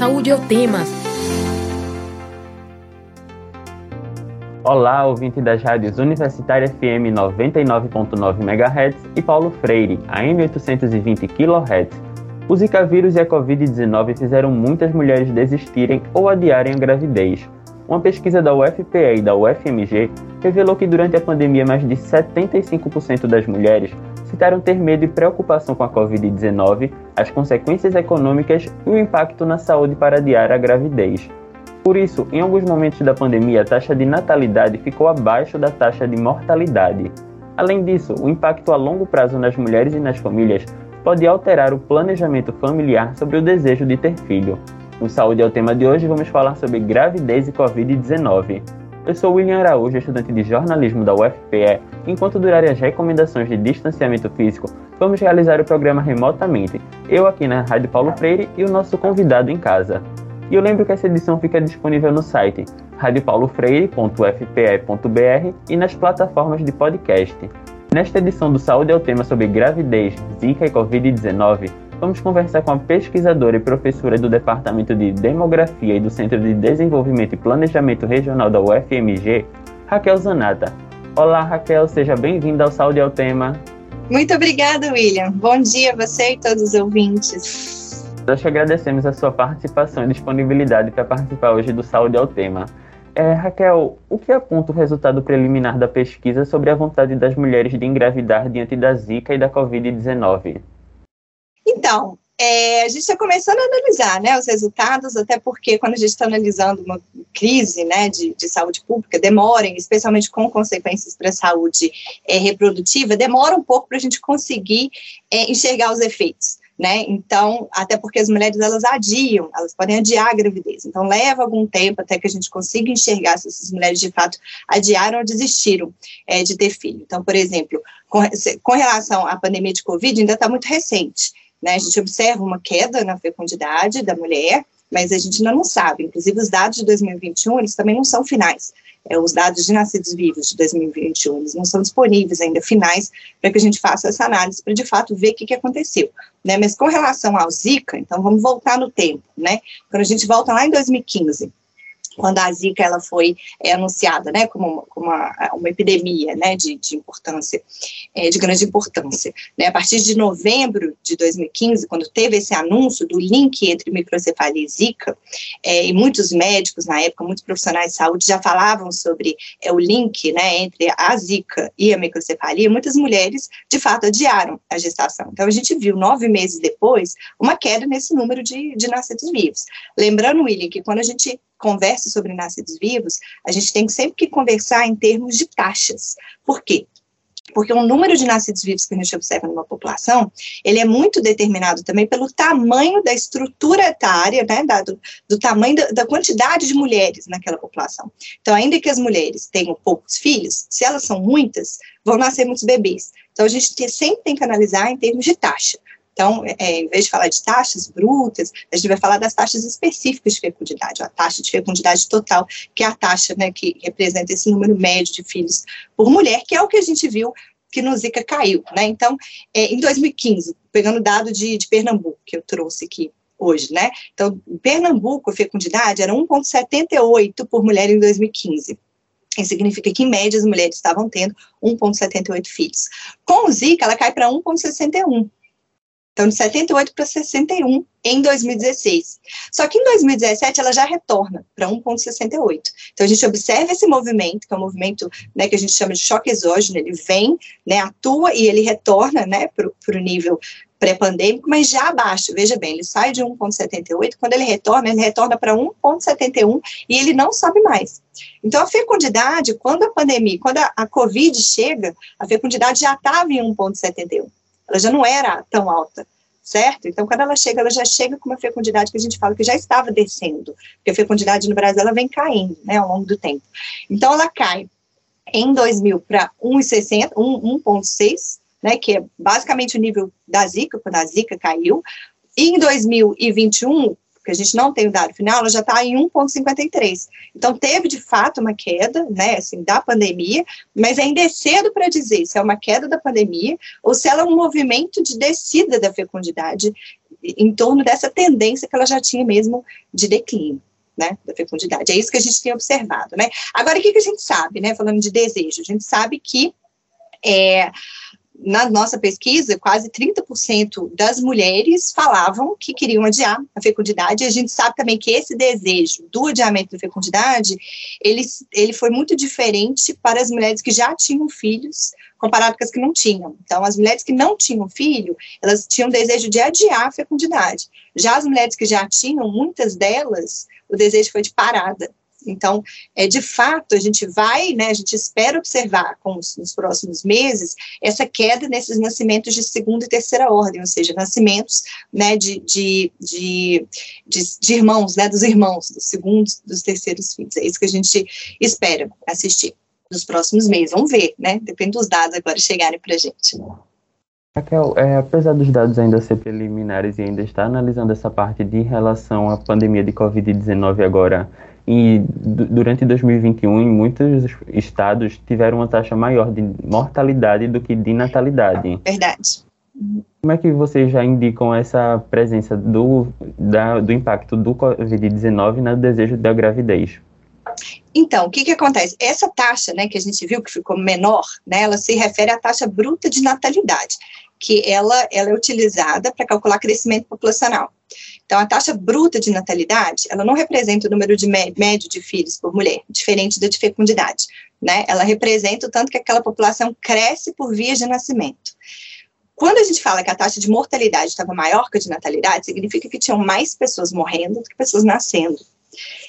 Saúde é o tema. Olá, ouvinte das rádios Universitária FM 99.9 MHz e Paulo Freire, AM 820 kHz. O Zika vírus e a Covid-19 fizeram muitas mulheres desistirem ou adiarem a gravidez. Uma pesquisa da UFPE e da UFMG revelou que durante a pandemia mais de 75% das mulheres citaram ter medo e preocupação com a Covid-19, as consequências econômicas e o impacto na saúde para adiar a gravidez. Por isso, em alguns momentos da pandemia, a taxa de natalidade ficou abaixo da taxa de mortalidade. Além disso, o impacto a longo prazo nas mulheres e nas famílias pode alterar o planejamento familiar sobre o desejo de ter filho. No Saúde é o tema de hoje, vamos falar sobre gravidez e Covid-19. Eu sou William Araújo, estudante de jornalismo da UFPE. Enquanto durarem as recomendações de distanciamento físico, vamos realizar o programa remotamente. Eu aqui na Rádio Paulo Freire e o nosso convidado em casa. E eu lembro que essa edição fica disponível no site radiopaulofreire.fpe.br e nas plataformas de podcast. Nesta edição do Saúde é o tema sobre gravidez, Zika e Covid-19, vamos conversar com a pesquisadora e professora do Departamento de Demografia e do Centro de Desenvolvimento e Planejamento Regional da UFMG, Raquel Zanata. Olá, Raquel, seja bem-vinda ao Saúde ao Tema. Muito obrigada, William. Bom dia a você e todos os ouvintes. Nós te agradecemos a sua participação e disponibilidade para participar hoje do Saúde ao Tema. É, Raquel, o que aponta o resultado preliminar da pesquisa sobre a vontade das mulheres de engravidar diante da Zika e da Covid-19? Então, é, a gente está começando a analisar né, os resultados, até porque quando a gente está analisando uma crise né, de, de, saúde pública, demora, especialmente com consequências para a saúde é, reprodutiva, demora um pouco para a gente conseguir é, enxergar os efeitos. Né? Então, até porque as mulheres elas adiam, elas podem adiar a gravidez. Então, leva algum tempo até que a gente consiga enxergar se essas mulheres de fato adiaram ou desistiram é, de ter filho. Então, por exemplo, com, com relação à pandemia de Covid, ainda está muito recente. Né? A gente observa uma queda na fecundidade da mulher, mas a gente ainda não sabe. Inclusive, os dados de 2021, eles também não são finais. É, os dados de nascidos vivos de 2021, eles não são disponíveis ainda finais para que a gente faça essa análise, para de fato ver o que, que aconteceu. Né? Mas com relação ao Zika, então vamos voltar no tempo, né? Quando a gente volta lá em 2015, quando a Zika ela foi é, anunciada, né, como, uma, como uma, uma, epidemia, né, de, de importância, é, de grande importância, né, a partir de novembro de 2015, quando teve esse anúncio do link entre microcefalia e Zika, é, e muitos médicos na época, muitos profissionais de saúde já falavam sobre é, o link, né, entre a Zika e a microcefalia, muitas mulheres, de fato, adiaram a gestação. Então, a gente viu, nove meses depois, uma queda nesse número de, de nascidos vivos. Lembrando, William, que quando a gente conversa sobre nascidos vivos, a gente tem sempre que conversar em termos de taxas. Por quê? Porque o número de nascidos vivos que a gente observa numa população, ele é muito determinado também pelo tamanho da estrutura etária, né, da, do, do, tamanho da, da, quantidade de mulheres naquela população. Então, ainda que as mulheres tenham poucos filhos, se elas são muitas, vão nascer muitos bebês. Então, a gente sempre tem que analisar em termos de taxa. Então, é, em vez de falar de taxas brutas, a gente vai falar das taxas específicas de fecundidade, a taxa de fecundidade total, que é a taxa né, que representa esse número médio de filhos por mulher, que é o que a gente viu que no Zika caiu. Né? Então, é, em 2015, pegando o dado de, de Pernambuco, que eu trouxe aqui, hoje, né? Então, em Pernambuco, a fecundidade era 1,78 por mulher em 2015. Isso significa que, em média, as mulheres estavam tendo 1,78 filhos. Com o Zika, ela cai para 1,61. Então, de 78 para 61 em 2016. Só que em 2017 ela já retorna para 1,68. Então, a gente observa esse movimento, que é um movimento né, que a gente chama de choque exógeno, ele vem, né, atua e ele retorna né, para o nível pré-pandêmico, mas já abaixo. Veja bem, ele sai de 1,78, quando ele retorna, ele retorna para 1,71 e ele não sobe mais. Então, a fecundidade, quando a pandemia, quando a, a Covid chega, a fecundidade já estava em 1,71 ela já não era tão alta, certo? Então, quando ela chega, ela já chega com uma fecundidade que a gente fala que já estava descendo, porque a fecundidade no Brasil ela vem caindo, né, ao longo do tempo. Então, ela cai em 2000 para 1,60, 1,6, né, que é basicamente o nível da Zika, quando a Zika caiu. E em 2021, porque a gente não tem o dado final, ela já está em 1,53. Então, teve de fato uma queda, né, assim, da pandemia, mas ainda é cedo para dizer se é uma queda da pandemia ou se ela é um movimento de descida da fecundidade em torno dessa tendência que ela já tinha mesmo de declínio. Né, da fecundidade. É isso que a gente tem observado, né? Agora, o que, que a gente sabe, né? Falando de desejo, a gente sabe que é, na nossa pesquisa, quase 30% das mulheres falavam que queriam adiar a fecundidade, e a gente sabe também que esse desejo do adiamento da fecundidade, ele, ele foi muito diferente para as mulheres que já tinham filhos, comparado com as que não tinham. Então, as mulheres que não tinham filho, elas tinham desejo de adiar a fecundidade. Já as mulheres que já tinham, muitas delas, o desejo foi de parada. Então, é, de fato, a gente vai, né, a gente espera observar os, nos próximos meses essa queda nesses nascimentos de segunda e terceira ordem, ou seja, nascimentos né, de, de, de, de, de irmãos, né, dos irmãos, dos segundos, dos terceiros filhos. É isso que a gente espera assistir nos próximos meses. Vamos ver, né? Depende dos dados agora chegarem para a gente. Raquel, é, apesar dos dados ainda ser preliminares e ainda estar analisando essa parte de relação à pandemia de Covid-19 agora e durante 2021, em muitos estados tiveram uma taxa maior de mortalidade do que de natalidade. Verdade. Como é que vocês já indicam essa presença do, da, do impacto do Covid-19 no desejo da gravidez? Então, o que, que acontece? Essa taxa, né, que a gente viu que ficou menor, né, ela se refere à taxa bruta de natalidade, que ela, ela é utilizada para calcular crescimento populacional. Então, a taxa bruta de natalidade, ela não representa o número de médio de filhos por mulher, diferente da de fecundidade, né? Ela representa o tanto que aquela população cresce por via de nascimento. Quando a gente fala que a taxa de mortalidade estava maior que a de natalidade, significa que tinham mais pessoas morrendo do que pessoas nascendo.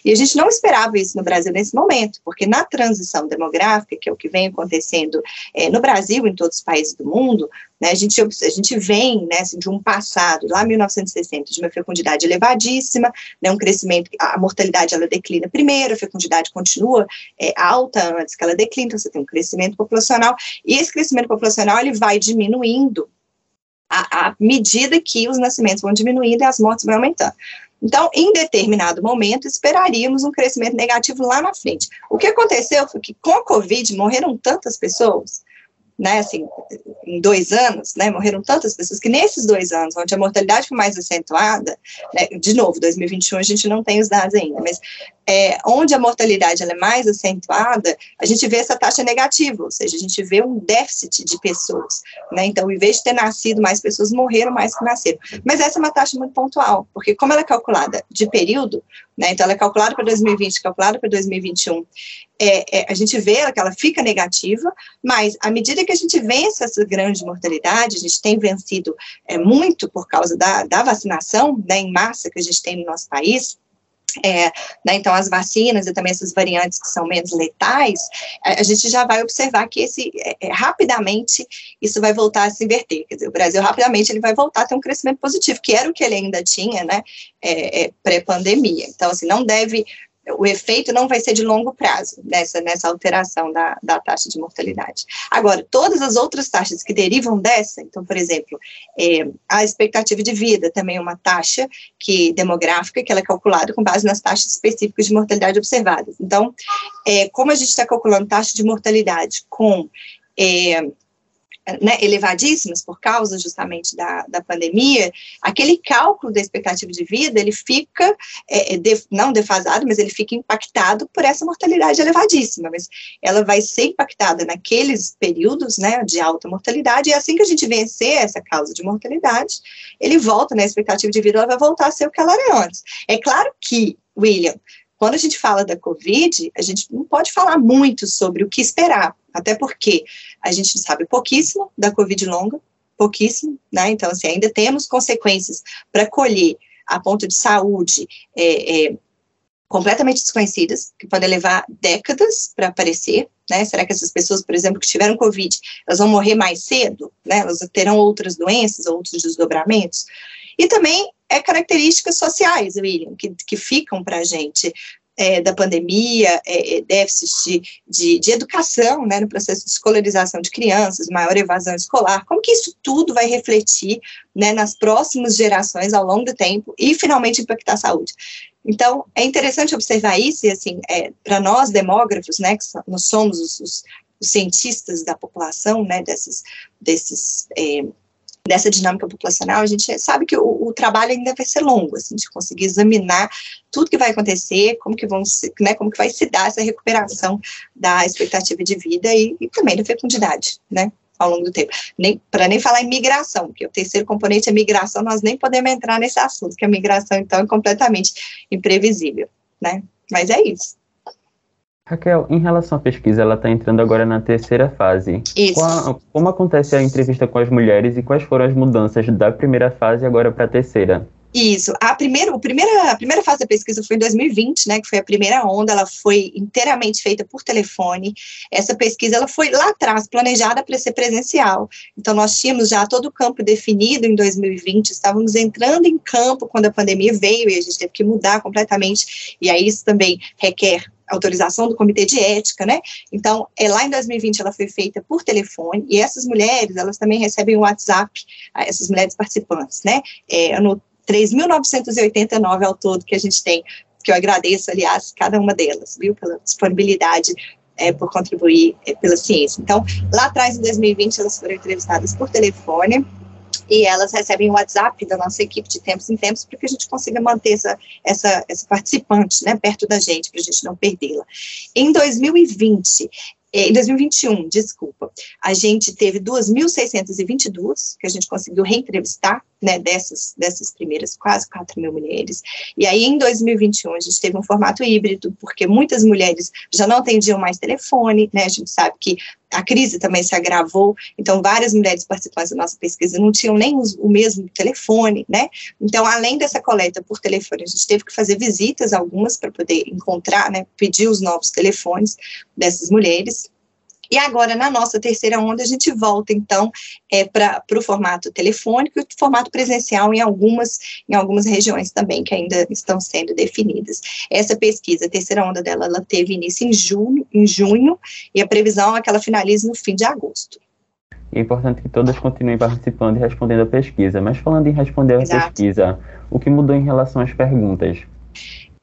E a gente não esperava isso no Brasil nesse momento, porque na transição demográfica, que é o que vem acontecendo é, no Brasil e em todos os países do mundo, né, a, gente, a gente vem né, assim, de um passado, lá 1960, de uma fecundidade elevadíssima, né, um crescimento, a mortalidade ela declina primeiro, a fecundidade continua é, alta antes que ela declina, então você tem um crescimento populacional, e esse crescimento populacional ele vai diminuindo à medida que os nascimentos vão diminuindo e as mortes vão aumentando. Então, em determinado momento, esperaríamos um crescimento negativo lá na frente. O que aconteceu foi que com a Covid morreram tantas pessoas né, assim, em dois anos, né, morreram tantas pessoas que nesses dois anos, onde a mortalidade foi mais acentuada, né, de novo, 2021 a gente não tem os dados ainda, mas é, onde a mortalidade é mais acentuada, a gente vê essa taxa negativa, ou seja, a gente vê um déficit de pessoas, né, então, em vez de ter nascido mais pessoas, morreram mais que nasceram. Mas essa é uma taxa muito pontual, porque como ela é calculada de período, né, então ela é calculada para 2020, calculada para 2021, é, é, a gente vê que ela fica negativa, mas à medida que a gente vence essa grande mortalidade, a gente tem vencido é, muito por causa da, da vacinação né, em massa que a gente tem no nosso país, é, né, então, as vacinas e também essas variantes que são menos letais, a, a gente já vai observar que esse é, é, rapidamente isso vai voltar a se inverter. Quer dizer, o Brasil rapidamente ele vai voltar a ter um crescimento positivo, que era o que ele ainda tinha, né, é, é, pré-pandemia. Então, assim, não deve o efeito não vai ser de longo prazo nessa, nessa alteração da, da taxa de mortalidade. Agora, todas as outras taxas que derivam dessa, então, por exemplo, é, a expectativa de vida também é uma taxa que demográfica que ela é calculada com base nas taxas específicas de mortalidade observadas. Então, é, como a gente está calculando taxa de mortalidade com é, né, elevadíssimas por causa justamente da, da pandemia, aquele cálculo da expectativa de vida, ele fica, é, é, de, não defasado, mas ele fica impactado por essa mortalidade elevadíssima, mas ela vai ser impactada naqueles períodos, né, de alta mortalidade, e assim que a gente vencer essa causa de mortalidade, ele volta, né, expectativa de vida, ela vai voltar a ser o que ela era antes. É claro que, William, quando a gente fala da Covid, a gente não pode falar muito sobre o que esperar, até porque a gente sabe pouquíssimo da Covid longa, pouquíssimo, né? Então, assim, ainda temos consequências para colher a ponto de saúde é, é, completamente desconhecidas, que podem levar décadas para aparecer, né? Será que essas pessoas, por exemplo, que tiveram Covid, elas vão morrer mais cedo, né? Elas terão outras doenças, outros desdobramentos? E também é características sociais, William, que, que ficam para a gente é, da pandemia, é, é, déficits de, de, de, educação, né, no processo de escolarização de crianças, maior evasão escolar, como que isso tudo vai refletir, né, nas próximas gerações ao longo do tempo e finalmente impactar a saúde. Então, é interessante observar isso, e assim, é, para nós demógrafos, né, que nós somos os, os, os cientistas da população, né, desses, desses é, dessa dinâmica populacional, a gente sabe que o, o, trabalho ainda vai ser longo, assim, de conseguir examinar tudo que vai acontecer, como que vão se, né, como que vai se dar essa recuperação da expectativa de vida e, e também da fecundidade, né, ao longo do tempo. Nem, para nem falar em migração, porque o terceiro componente é migração, nós nem podemos entrar nesse assunto, que a migração, então, é completamente imprevisível, né, mas é isso. Raquel, em relação à pesquisa, ela está entrando agora na terceira fase. Isso. Qual, como acontece a entrevista com as mulheres e quais foram as mudanças da primeira fase agora para a terceira? Isso. A primeira, a, primeira, a primeira fase da pesquisa foi em 2020, né, que foi a primeira onda, ela foi inteiramente feita por telefone. Essa pesquisa ela foi lá atrás planejada para ser presencial. Então nós tínhamos já todo o campo definido em 2020, estávamos entrando em campo quando a pandemia veio e a gente teve que mudar completamente. E aí isso também requer autorização do comitê de ética, né? Então, é, lá em 2020 ela foi feita por telefone e essas mulheres, elas também recebem o WhatsApp, essas mulheres participantes, né? É, no 3.989 ao todo que a gente tem, que eu agradeço, aliás, cada uma delas, viu, pela disponibilidade é, por contribuir é, pela ciência. Então, lá atrás, em 2020, elas foram entrevistadas por telefone, e elas recebem o WhatsApp da nossa equipe de tempos em tempos para que a gente consiga manter essa, essa, essa participante né, perto da gente, para a gente não perdê-la. Em 2020, é, em 2021, desculpa, a gente teve 2.622 que a gente conseguiu reentrevistar, né, dessas, dessas primeiras quase 4 mil mulheres. E aí, em 2021, a gente teve um formato híbrido, porque muitas mulheres já não atendiam mais telefone, né, a gente sabe que a crise também se agravou, então várias mulheres participantes da nossa pesquisa não tinham nem os, o mesmo telefone, né? Então, além dessa coleta por telefone, a gente teve que fazer visitas algumas para poder encontrar, né, pedir os novos telefones dessas mulheres. E agora, na nossa terceira onda, a gente volta, então, é, para o formato telefônico e o formato presencial em algumas, em algumas regiões também, que ainda estão sendo definidas. Essa pesquisa, a terceira onda dela, ela teve início em junho, em junho e a previsão é que ela finalize no fim de agosto. É importante que todas continuem participando e respondendo a pesquisa. Mas falando em responder a Exato. pesquisa, o que mudou em relação às perguntas?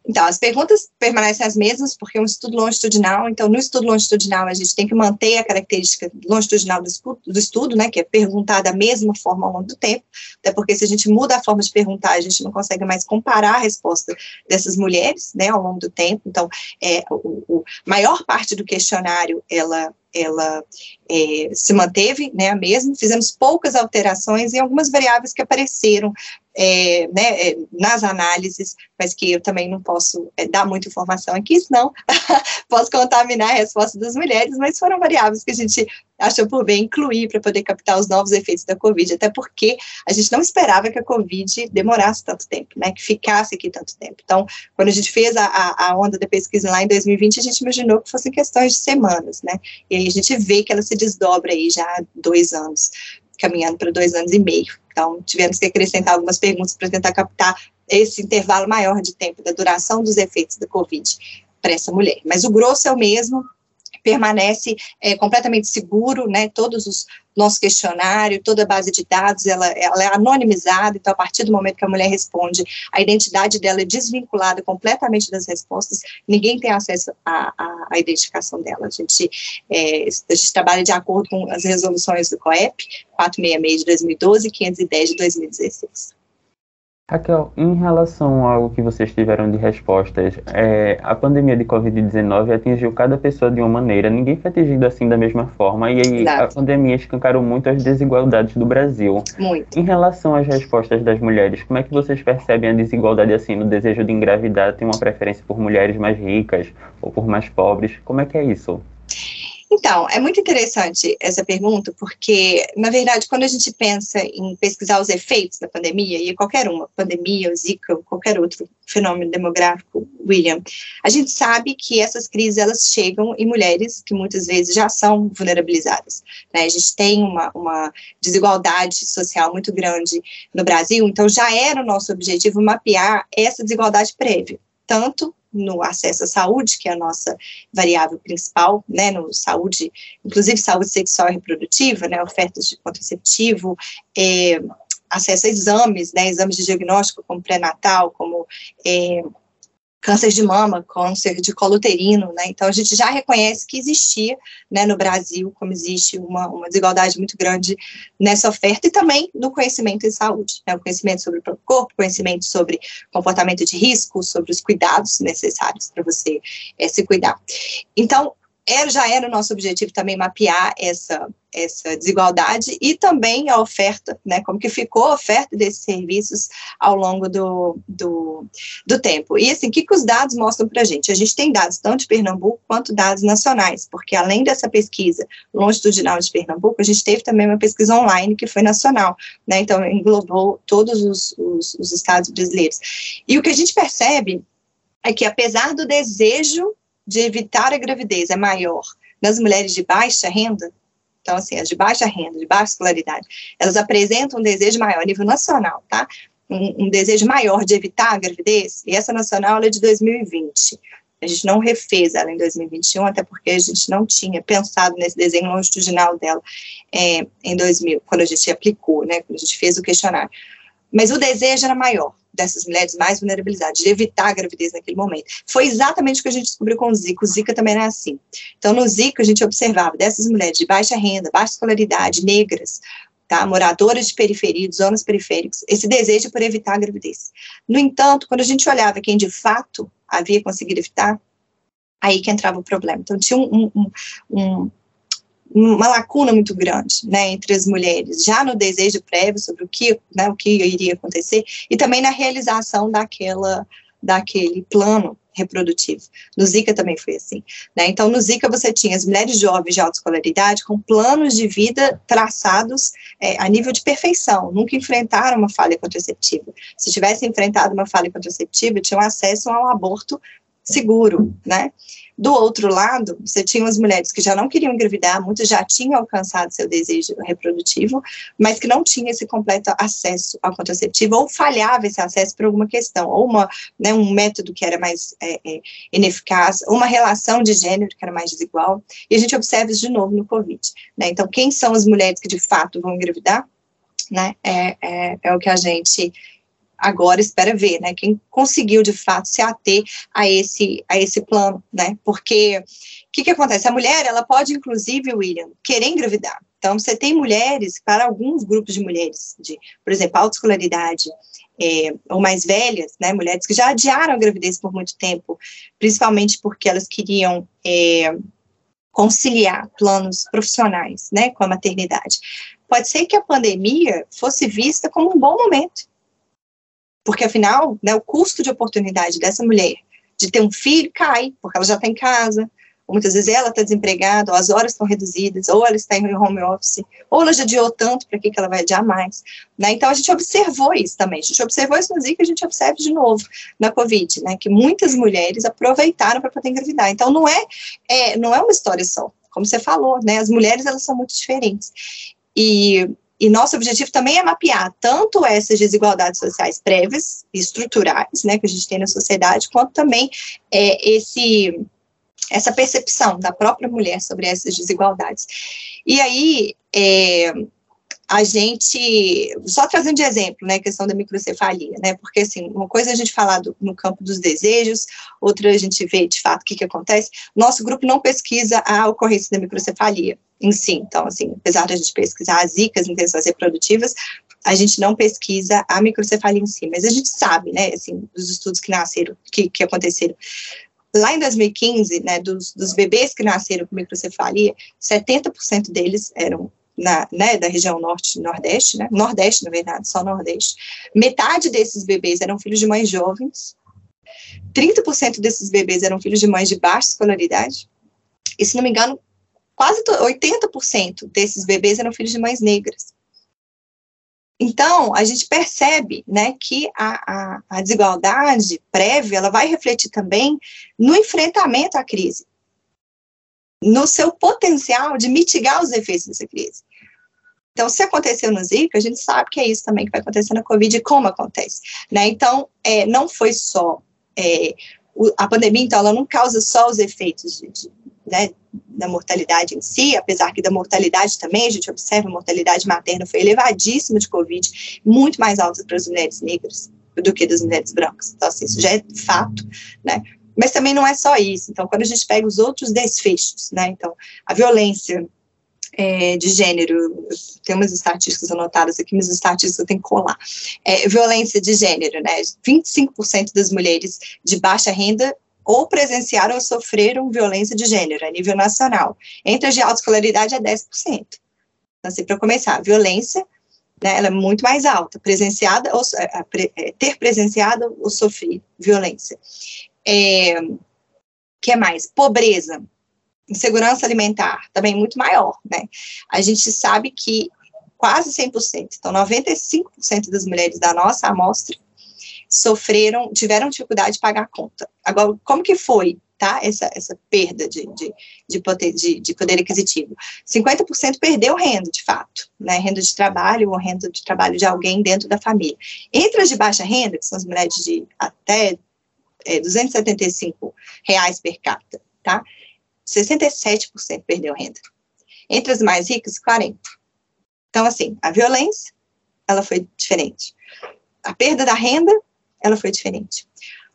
Então, as perguntas permanecem as mesmas, porque é um estudo longitudinal, então, no estudo longitudinal, a gente tem que manter a característica longitudinal do estudo, do estudo, né, que é perguntar da mesma forma ao longo do tempo, até porque se a gente muda a forma de perguntar, a gente não consegue mais comparar a resposta dessas mulheres, né, ao longo do tempo, então, é, o, o maior parte do questionário, ela ela é, se manteve, né, a mesma, fizemos poucas alterações em algumas variáveis que apareceram é, né, é, nas análises, mas que eu também não posso é, dar muita informação aqui, senão posso contaminar a resposta das mulheres, mas foram variáveis que a gente achou por bem incluir para poder captar os novos efeitos da Covid, até porque a gente não esperava que a Covid demorasse tanto tempo, né, que ficasse aqui tanto tempo. Então, quando a gente fez a, a onda da pesquisa lá em 2020, a gente imaginou que fossem questões de semanas, né, e aí a gente vê que ela se desdobra aí já há dois anos, caminhando para dois anos e meio. Então, tivemos que acrescentar algumas perguntas para tentar captar esse intervalo maior de tempo da duração dos efeitos da Covid para essa mulher. Mas o grosso é o mesmo, permanece é, completamente seguro, né, todos os nosso questionário, toda a base de dados, ela, ela, é anonimizada, então a partir do momento que a mulher responde, a identidade dela é desvinculada completamente das respostas, ninguém tem acesso à, à, à identificação dela. A gente, é, a gente trabalha de acordo com as resoluções do COEP, 466 de 2012 e 510 de 2016. Raquel, em relação ao que vocês tiveram de respostas, é, a pandemia de Covid-19 atingiu cada pessoa de uma maneira, ninguém foi atingido assim da mesma forma, e aí Exato. a pandemia escancarou muito as desigualdades do Brasil. Muito. Em relação às respostas das mulheres, como é que vocês percebem a desigualdade assim no desejo de engravidar? Tem uma preferência por mulheres mais ricas ou por mais pobres? Como é que é isso? Então, é muito interessante essa pergunta, porque, na verdade, quando a gente pensa em pesquisar os efeitos da pandemia, e qualquer uma, pandemia, Zika, ou qualquer outro fenômeno demográfico, William, a gente sabe que essas crises, elas chegam em mulheres que muitas vezes já são vulnerabilizadas. Né? A gente tem uma, uma desigualdade social muito grande no Brasil, então já era o nosso objetivo mapear essa desigualdade prévia, tanto no acesso à saúde, que é a nossa variável principal, né, no saúde, inclusive saúde sexual e reprodutiva, né, ofertas de contraceptivo, é, acesso a exames, né, exames de diagnóstico como pré-natal, como é, câncer de mama, câncer de colo uterino, né? Então a gente já reconhece que existia, né, no Brasil, como existe uma, uma desigualdade muito grande nessa oferta e também no conhecimento em saúde, né? O conhecimento sobre o próprio corpo, conhecimento sobre comportamento de risco, sobre os cuidados necessários para você é, se cuidar. Então, era, já era o nosso objetivo também mapear essa, essa desigualdade e também a oferta, né, como que ficou a oferta desses serviços ao longo do, do, do tempo. E assim, o que, que os dados mostram para a gente? A gente tem dados tanto de Pernambuco quanto dados nacionais, porque além dessa pesquisa longitudinal de Pernambuco, a gente teve também uma pesquisa online que foi nacional, né, então englobou todos os, os, os estados brasileiros. E o que a gente percebe é que apesar do desejo de evitar a gravidez é maior nas mulheres de baixa renda, então, assim, as de baixa renda, de baixa escolaridade, elas apresentam um desejo maior nível nacional, tá? Um, um desejo maior de evitar a gravidez, e essa nacional é de 2020. A gente não refez ela em 2021, até porque a gente não tinha pensado nesse desenho longitudinal dela é, em 2000, quando a gente aplicou, né, quando a gente fez o questionário. Mas o desejo era maior dessas mulheres mais vulnerabilizadas, de evitar a gravidez naquele momento. Foi exatamente o que a gente descobriu com o Zika. O Zika também era assim. Então, no Zika, a gente observava dessas mulheres de baixa renda, baixa escolaridade, negras, tá, moradoras de periferia, de zonas periféricas, esse desejo por evitar a gravidez. No entanto, quando a gente olhava quem de fato havia conseguido evitar, aí que entrava o problema. Então, tinha um, um, um, uma lacuna muito grande, né, entre as mulheres, já no desejo prévio sobre o que, né, o que iria acontecer e também na realização daquela, daquele plano reprodutivo. No Zika também foi assim, né? Então, no Zika você tinha as mulheres jovens de alta escolaridade com planos de vida traçados é, a nível de perfeição, nunca enfrentaram uma falha contraceptiva. Se tivessem enfrentado uma falha contraceptiva, tinham acesso a um aborto seguro, né? Do outro lado, você tinha as mulheres que já não queriam engravidar, muitas já tinham alcançado seu desejo reprodutivo, mas que não tinham esse completo acesso ao contraceptivo, ou falhava esse acesso por alguma questão, ou uma, né, um método que era mais é, é, ineficaz, uma relação de gênero que era mais desigual, e a gente observa isso de novo no Covid. Né? Então, quem são as mulheres que de fato vão engravidar? Né? É, é, é o que a gente agora espera ver, né, quem conseguiu de fato se ater a esse, a esse plano, né, porque o que, que acontece? A mulher, ela pode, inclusive, William, querer engravidar. Então, você tem mulheres, para alguns grupos de mulheres, de, por exemplo, alta escolaridade, é, ou mais velhas, né, mulheres que já adiaram a gravidez por muito tempo, principalmente porque elas queriam é, conciliar planos profissionais, né, com a maternidade. Pode ser que a pandemia fosse vista como um bom momento porque, afinal, né, o custo de oportunidade dessa mulher de ter um filho cai, porque ela já está em casa, ou muitas vezes ela está desempregada, ou as horas estão reduzidas, ou ela está em home office, ou ela já adiou tanto, para que, que ela vai adiar mais? Né? Então, a gente observou isso também, a gente observou isso no Zika, a gente observa de novo na Covid, né, que muitas mulheres aproveitaram para poder engravidar. Então, não é, é, não é uma história só, como você falou, né, as mulheres, elas são muito diferentes. E e nosso objetivo também é mapear tanto essas desigualdades sociais prévias e estruturais, né, que a gente tem na sociedade, quanto também é, esse essa percepção da própria mulher sobre essas desigualdades. E aí, é, a gente, só trazendo de exemplo, né, a questão da microcefalia, né, porque assim, uma coisa é a gente falar do, no campo dos desejos, outra a gente vê de fato o que, que acontece. Nosso grupo não pesquisa a ocorrência da microcefalia, em si. Então, assim, apesar de a gente pesquisar as zicas, intenções reprodutivas, a gente não pesquisa a microcefalia em si, mas a gente sabe, né, assim, dos estudos que nasceram, que, que aconteceram. Lá em 2015, né, dos, dos bebês que nasceram com microcefalia, 70% deles eram na, né, da região norte e nordeste, né, nordeste, na verdade, só nordeste. Metade desses bebês eram filhos de mães jovens, 30% desses bebês eram filhos de mães de baixa escolaridade, e se não me engano, quase 80% desses bebês eram filhos de mães negras. Então, a gente percebe né, que a, a, a, desigualdade prévia ela vai refletir também no enfrentamento à crise, no seu potencial de mitigar os efeitos dessa crise. Então, se aconteceu no Zika, a gente sabe que é isso também que vai acontecer na Covid e como acontece. Né? Então, é, não foi só. É, o, a pandemia, então, ela não causa só os efeitos de, de né, da mortalidade em si, apesar que da mortalidade também, a gente observa a mortalidade materna foi elevadíssima de Covid, muito mais alta para as mulheres negras, do que das mulheres brancas. Então, assim, isso já é fato, né? Mas também não é só isso. Então, quando a gente pega os outros desfechos, né? Então, a violência é, de gênero, tem umas estatísticas anotadas aqui, mas as estatísticas eu tenho que colar. É, violência de gênero, né? 25% das mulheres de baixa renda ou presenciaram ou sofreram violência de gênero a nível nacional. Entre as de alta escolaridade é 10%. Então, assim, para começar, violência, né, ela é muito mais alta, presenciada ou é, é, ter presenciado ou sofrido violência. É, que mais? Pobreza, insegurança alimentar, também muito maior, né? A gente sabe que quase 100%, então 95% das mulheres da nossa amostra sofreram, tiveram dificuldade de pagar a conta. Agora, como que foi, tá, essa, essa perda de, de, de, poder, de, de poder aquisitivo? 50% perdeu renda, de fato, né, renda de trabalho ou renda de trabalho de alguém dentro da família. Entre as de baixa renda, que são as mulheres de até é, 275 reais per capita, tá, 67% perdeu renda. Entre as mais ricas, 40%. Então, assim, a violência, ela foi diferente. A perda da renda ela foi diferente.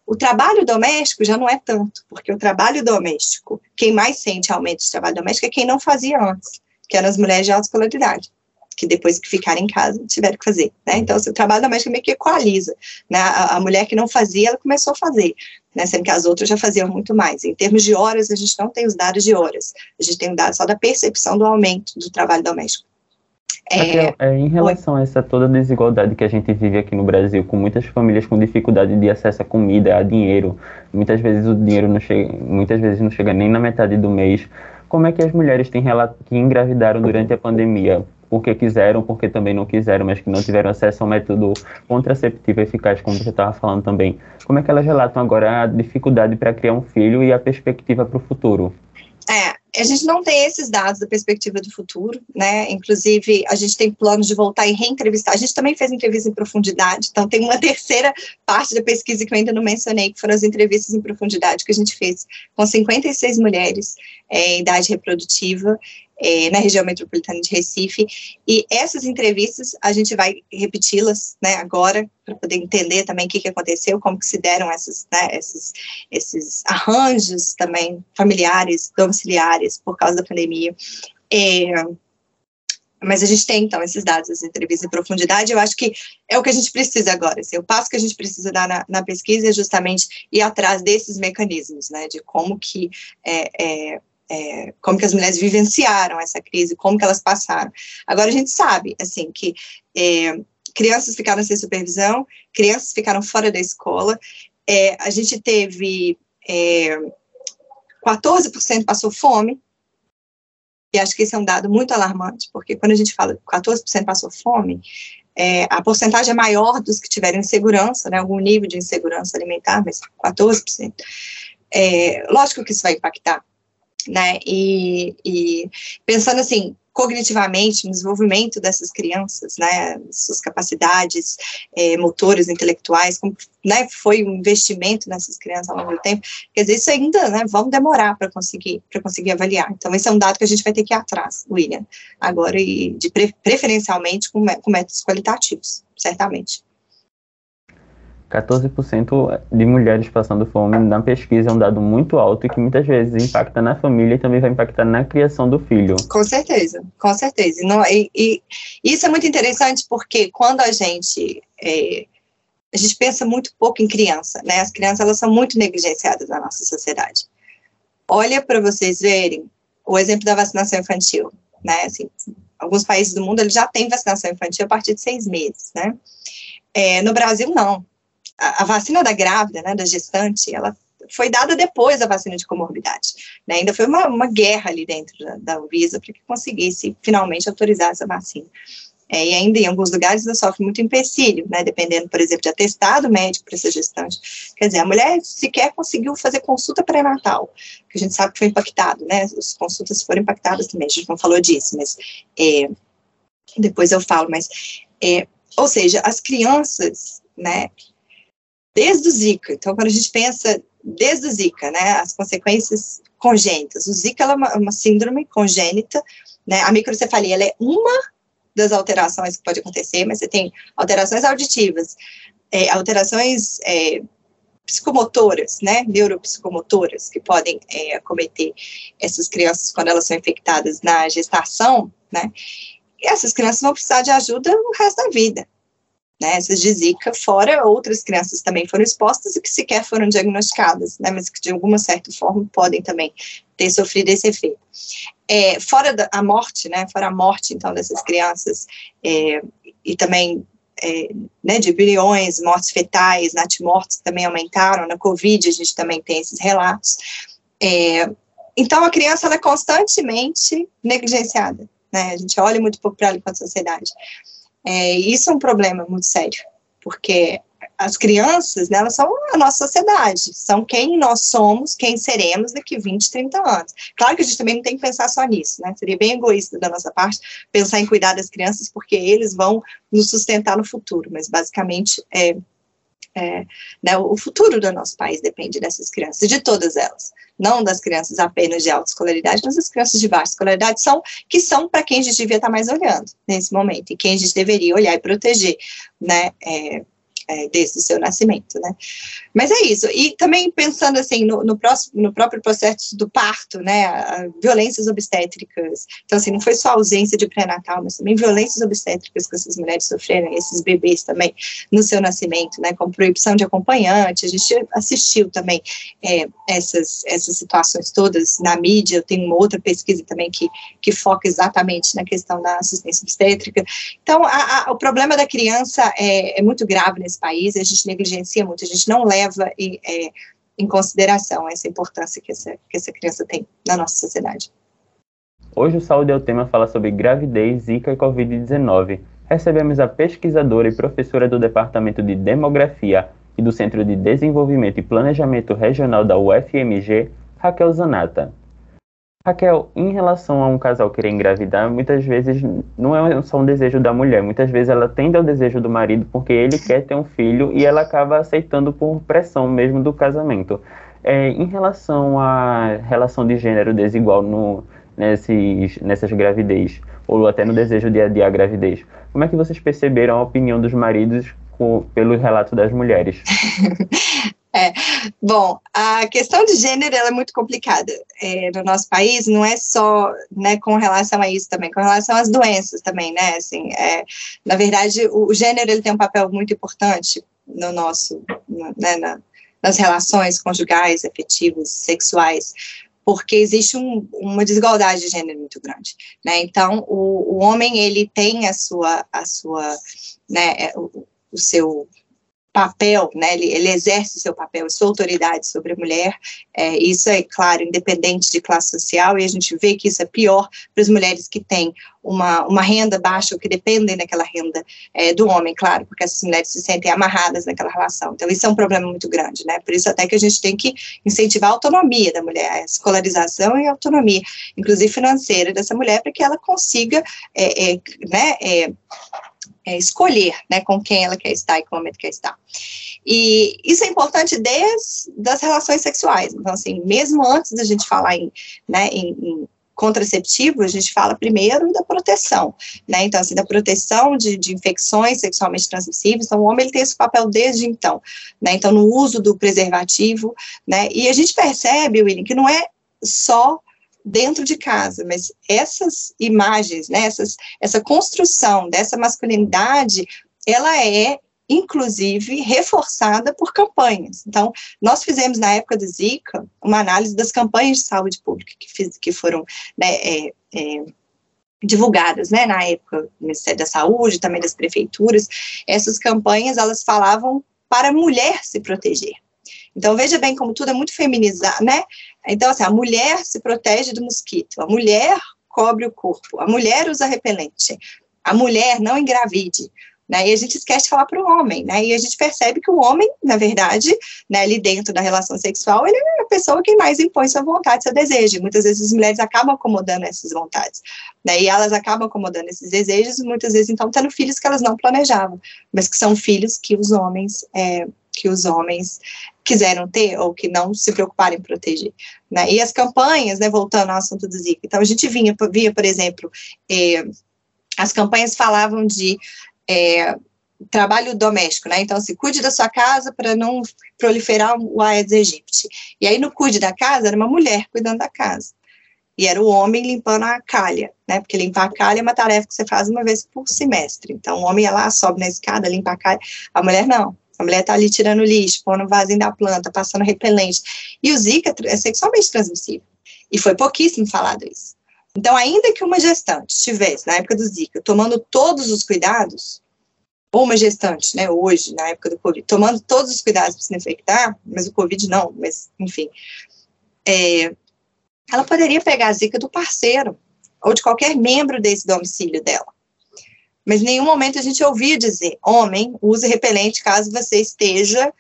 O trabalho doméstico já não é tanto, porque o trabalho doméstico, quem mais sente aumento de trabalho doméstico é quem não fazia antes, que eram as mulheres de alta escolaridade, que depois que ficaram em casa tiveram que fazer, né? Então, assim, o trabalho doméstico meio que equaliza, né? A, a, mulher que não fazia, ela começou a fazer, né? Sendo que as outras já faziam muito mais. Em termos de horas, a gente não tem os dados de horas, a gente tem o dado só da percepção do aumento do trabalho doméstico. É, é, em relação a essa toda desigualdade que a gente vive aqui no Brasil, com muitas famílias com dificuldade de acesso a comida, a dinheiro, muitas vezes o dinheiro não chega, muitas vezes não chega nem na metade do mês. Como é que as mulheres têm que engravidaram durante a pandemia, porque quiseram, porque também não quiseram, mas que não tiveram acesso ao método contraceptivo eficaz, como você estava falando também. Como é que elas relatam agora a dificuldade para criar um filho e a perspectiva para o futuro? É, a gente não tem esses dados da perspectiva do futuro, né? Inclusive, a gente tem planos de voltar e reentrevistar. A gente também fez entrevista em profundidade, então tem uma terceira parte da pesquisa que eu ainda não mencionei, que foram as entrevistas em profundidade que a gente fez com 56 mulheres é, em idade reprodutiva é, na região metropolitana de Recife. E essas entrevistas a gente vai repeti-las né, agora para poder entender também o que, que aconteceu, como que se deram essas, né, esses, esses arranjos também familiares, domiciliares por causa da pandemia. É, mas a gente tem, então, esses dados, as entrevistas em profundidade, eu acho que é o que a gente precisa agora, assim, o passo que a gente precisa dar na, na pesquisa é justamente ir atrás desses mecanismos, né, de como que é, é, é, como que as mulheres vivenciaram essa crise, como que elas passaram. Agora a gente sabe, assim, que é, crianças ficaram sem supervisão, crianças ficaram fora da escola, é, a gente teve 14% é, passou fome, e acho que esse é um dado muito alarmante, porque quando a gente fala que 14% passou fome, é, a porcentagem é maior dos que tiveram insegurança, né, algum nível de insegurança alimentar, mas 14%. É, lógico que isso vai impactar né? E, e, pensando assim, cognitivamente, no desenvolvimento dessas crianças, né? Suas capacidades é, motoras, intelectuais, como né, foi um investimento nessas crianças ao longo do tempo, quer dizer, isso ainda, né? Vamos demorar para conseguir, para conseguir avaliar. Então, esse é um dado que a gente vai ter que ir atrás, William, agora e de preferencialmente com, com métodos qualitativos, certamente. 14% de mulheres passando fome na pesquisa é um dado muito alto e que muitas vezes impacta na família e também vai impactar na criação do filho. Com certeza, com certeza. E, e isso é muito interessante porque quando a gente é, a gente pensa muito pouco em criança, né? As crianças elas são muito negligenciadas na nossa sociedade. Olha para vocês verem o exemplo da vacinação infantil, né? Assim, alguns países do mundo eles já têm vacinação infantil a partir de seis meses, né? É, no Brasil não a, vacina da grávida, né, da gestante, ela foi dada depois da vacina de comorbidade. Né? Ainda foi uma, uma guerra ali dentro da, da Anvisa para que conseguisse finalmente autorizar essa vacina. É, e ainda em alguns lugares ainda sofre muito empecilho, né, dependendo, por exemplo, de atestado médico para essa gestante. Quer dizer, a mulher sequer conseguiu fazer consulta pré-natal, que a gente sabe que foi impactado, né, as consultas foram impactadas também, a gente não falou disso, mas é, depois eu falo, mas, é, ou seja, as crianças, né, desde o Zika. Então, quando a gente pensa desde o Zika, né, as consequências congênitas. O Zika é uma, uma, síndrome congênita, né, a microcefalia é uma das alterações que pode acontecer, mas você tem alterações auditivas, é, alterações é, psicomotoras, né, neuropsicomotoras, que podem é, acometer essas crianças quando elas são infectadas na gestação, né, e essas crianças vão precisar de ajuda o resto da vida. Né, essas de Zika, fora outras crianças também foram expostas e que sequer foram diagnosticadas, né, mas que de alguma certa forma podem também ter sofrido esse efeito. É, fora da, a morte, né, fora a morte, então, dessas crianças, é, e também é, né, de bilhões, mortes fetais, natimortos que também aumentaram, na Covid a gente também tem esses relatos. É, então, a criança ela é constantemente negligenciada, né, a gente olha muito pouco para ela enquanto sociedade. É, isso é um problema muito sério, porque as crianças, né, elas são a nossa sociedade, são quem nós somos, quem seremos daqui 20, 30 anos. Claro que a gente também não tem que pensar só nisso, né? Seria bem egoísta da nossa parte pensar em cuidar das crianças, porque eles vão nos sustentar no futuro, mas basicamente é, é, né, o futuro do nosso país depende dessas crianças, de todas elas. Não das crianças apenas de alta escolaridade, mas das crianças de baixa escolaridade, são, que são para quem a gente devia estar mais olhando nesse momento, e quem a gente deveria olhar e proteger, né? É, é, desde o seu nascimento, né? Mas é isso. E também pensando assim no, no, próximo, no próprio processo do parto, né? Violências obstétricas. Então assim, não foi só ausência de pré-natal, mas também violências obstétricas que essas mulheres sofreram, esses bebês também no seu nascimento, né? Com proibição de acompanhante. A gente assistiu também é, essas essas situações todas na mídia. Eu tenho uma outra pesquisa também que que foca exatamente na questão da assistência obstétrica. Então, a, o problema da criança é, é muito grave nesse nesse país, a gente negligencia muito, a gente não leva em, é, em consideração essa importância que essa, que essa criança tem na nossa sociedade. Hoje o Saúde é o tema fala sobre gravidez, Zika e Covid-19. Recebemos a pesquisadora e professora do Departamento de Demografia e do Centro de Desenvolvimento e Planejamento Regional da UFMG, Raquel Zanata. Raquel, em relação a um casal querer engravidar, muitas vezes não é só um desejo da mulher, muitas vezes ela tende ao desejo do marido porque ele quer ter um filho e ela acaba aceitando por pressão mesmo do casamento. É, em relação à relação de gênero desigual no, nesses, nessas gravidez, ou até no desejo de adiar a gravidez, como é que vocês perceberam a opinião dos maridos com, pelo relato das mulheres? É, bom, a questão de gênero é muito complicada é, no nosso país, não é só né, com relação a isso também, com relação às doenças também, né, assim, é, na verdade, o, o, gênero ele tem um papel muito importante no nosso, né, na, nas relações conjugais, afetivas, sexuais, porque existe um, uma desigualdade de gênero muito grande, né, então o, o homem, ele tem a sua, a sua, né, é, o, o seu papel, né, ele, ele, exerce seu papel, sua autoridade sobre a mulher, é, isso é claro, independente de classe social, e a gente vê que isso é pior para as mulheres que têm uma, uma renda baixa ou que dependem daquela renda é, do homem, claro, porque essas mulheres se sentem amarradas naquela relação, então isso é um problema muito grande, né, por isso até que a gente tem que incentivar a autonomia da mulher, a escolarização e a autonomia, inclusive financeira dessa mulher, para que ela consiga, é, é né, é, escolher né, com quem ela quer estar e que quer estar. E isso é importante desde das relações sexuais. Então, assim, mesmo antes da gente falar em, né, em, em contraceptivo, a gente fala primeiro da proteção, né? Então, assim, da proteção de, de infecções sexualmente transmissíveis. Então, o homem ele tem esse papel desde então, né? Então, no uso do preservativo, né? E a gente percebe, William, que não é só dentro de casa, mas essas imagens, né, essas, essa construção dessa masculinidade, ela é inclusive reforçada por campanhas. Então, nós fizemos na época do Zika uma análise das campanhas de saúde pública que, fiz, que foram né, é, é, divulgadas, né, na época do Ministério da Saúde, também das prefeituras. Essas campanhas elas falavam para a mulher se proteger. Então, veja bem como tudo é muito feminizado, né? Então, assim, a mulher se protege do mosquito, a mulher cobre o corpo, a mulher usa repelente, a mulher não engravide. Né, e a gente esquece de falar para o homem, né, e a gente percebe que o homem, na verdade, né, ali dentro da relação sexual, ele é a pessoa que mais impõe sua vontade, seu desejo, muitas vezes as mulheres acabam acomodando essas vontades, né, e elas acabam acomodando esses desejos, muitas vezes, então, tendo filhos que elas não planejavam, mas que são filhos que os homens é, que os homens quiseram ter ou que não se preocuparam em proteger. Né? E as campanhas, né, voltando ao assunto do Zika, então a gente vinha, via, por exemplo, é, as campanhas falavam de é, trabalho doméstico, né? Então, se cuide da sua casa para não proliferar o Aedes aegypti. E aí, no cuide da casa, era uma mulher cuidando da casa. E era o homem limpando a calha, né? Porque limpar a calha é uma tarefa que você faz uma vez por semestre. Então, o homem ia lá, sobe na escada, limpa a calha. A mulher não. A mulher está ali tirando lixo, pondo vasinho da planta, passando repelente. E o Zika é sexualmente transmissível. E foi pouquíssimo falado isso. Então, ainda que uma gestante estivesse, na época do Zika, tomando todos os cuidados, ou uma gestante, né, hoje, na época do Covid, tomando todos os cuidados para se infectar, mas o Covid não, mas, enfim, é, ela poderia pegar a zika do parceiro, ou de qualquer membro desse domicílio dela. Mas em nenhum momento a gente ouvia dizer, homem, use repelente caso você esteja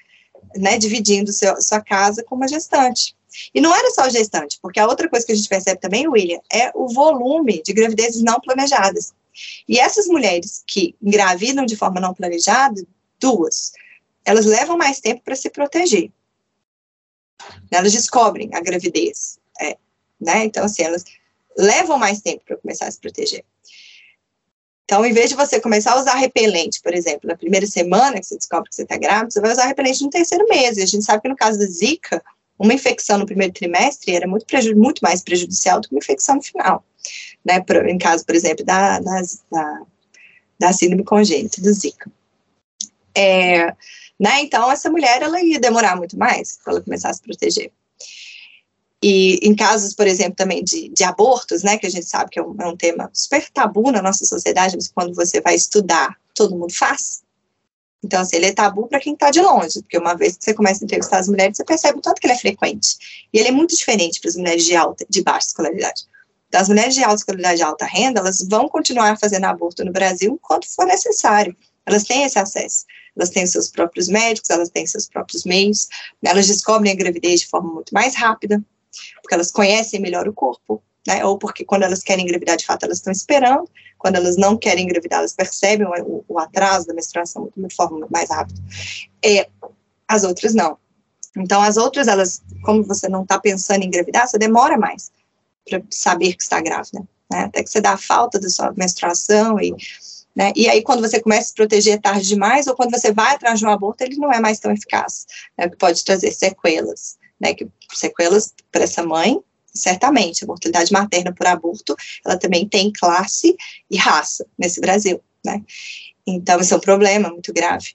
né, dividindo seu, sua casa com uma gestante. E não era só gestante, porque a outra coisa que a gente percebe também, William, é o volume de gravidezes não planejadas. E essas mulheres que engravidam de forma não planejada, duas, elas levam mais tempo para se proteger. Elas descobrem a gravidez, é, né? Então, assim, elas levam mais tempo para começar a se proteger. Então, em vez de você começar a usar repelente, por exemplo, na primeira semana que você descobre que você está grávida, você vai usar repelente no terceiro mês. E a gente sabe que no caso da Zika, uma infecção no primeiro trimestre era muito, muito mais prejudicial do que uma infecção no final né, por, em caso, por exemplo, da, da, da, síndrome congênita, do Zika. É, né, então, essa mulher, ela ia demorar muito mais para ela começar a se proteger. E em casos, por exemplo, também de, de abortos, né, que a gente sabe que é um, é um tema super tabu na nossa sociedade, mas quando você vai estudar, todo mundo faz. Então, assim, ele é tabu para quem está de longe, porque uma vez que você começa a entrevistar as mulheres, você percebe o tanto que ele é frequente. E ele é muito diferente para as mulheres de alta, de baixa escolaridade. Então, as mulheres de alta escolaridade e alta renda, elas vão continuar fazendo aborto no Brasil enquanto for necessário. Elas têm esse acesso. Elas têm seus próprios médicos, elas têm seus próprios meios, elas descobrem a gravidez de forma muito mais rápida, porque elas conhecem melhor o corpo, né? Ou porque quando elas querem engravidar, de fato, elas estão esperando. Quando elas não querem engravidar, elas percebem o, o atraso da menstruação de forma mais rápida. As outras não. Então, as outras, elas, como você não está pensando em engravidar, você demora mais para saber que está grávida, né? Até que você dá a falta da sua menstruação e né? E aí, quando você começa a se proteger tarde demais, ou quando você vai atrás de um aborto, ele não é mais tão eficaz, né? pode trazer sequelas, né? Que sequelas para essa mãe, certamente, a mortalidade materna por aborto, ela também tem classe e raça nesse Brasil, né? Então, esse é um problema muito grave.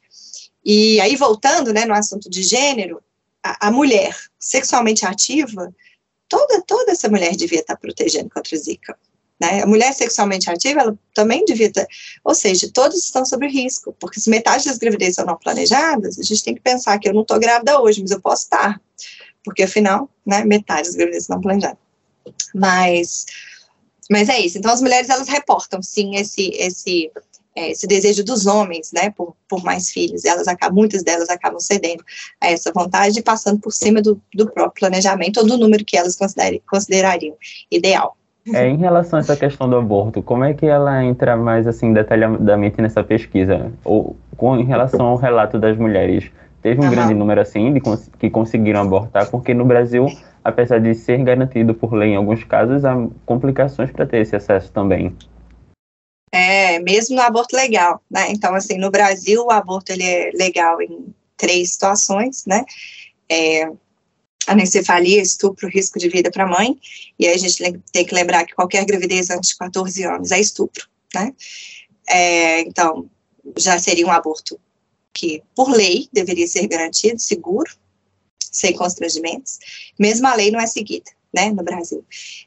E aí, voltando, né, no assunto de gênero, a, a mulher sexualmente ativa, toda, toda essa mulher devia estar protegendo contra o Zika. Né? A mulher sexualmente ativa, ela também devia estar, ou seja, todos estão sob risco, porque se metade das gravidezes são não planejadas, a gente tem que pensar que eu não estou grávida hoje, mas eu posso estar, porque afinal, né, metade das gravidezes não planejadas. Mas, mas é isso, então as mulheres, elas reportam, sim, esse, esse é, esse desejo dos homens, né, por, por mais filhos, elas acabam, muitas delas acabam cedendo a essa vontade e passando por cima do, do próprio planejamento ou do número que elas considerariam ideal. É, em relação a essa questão do aborto, como é que ela entra mais assim detalhadamente nessa pesquisa? Ou com em relação ao relato das mulheres, teve um uhum. grande número assim de cons que conseguiram abortar, porque no Brasil, apesar de ser garantido por lei em alguns casos, há complicações para ter esse acesso também. É, mesmo no aborto legal, né? Então, assim, no Brasil, o aborto ele é legal em três situações, né? É, anencefalia, estupro, risco de vida para a mãe, e aí a gente tem que lembrar que qualquer gravidez antes de 14 anos é estupro, né? É, então, já seria um aborto que, por lei, deveria ser garantido, seguro, sem constrangimentos, mesmo a lei não é seguida né, no Brasil.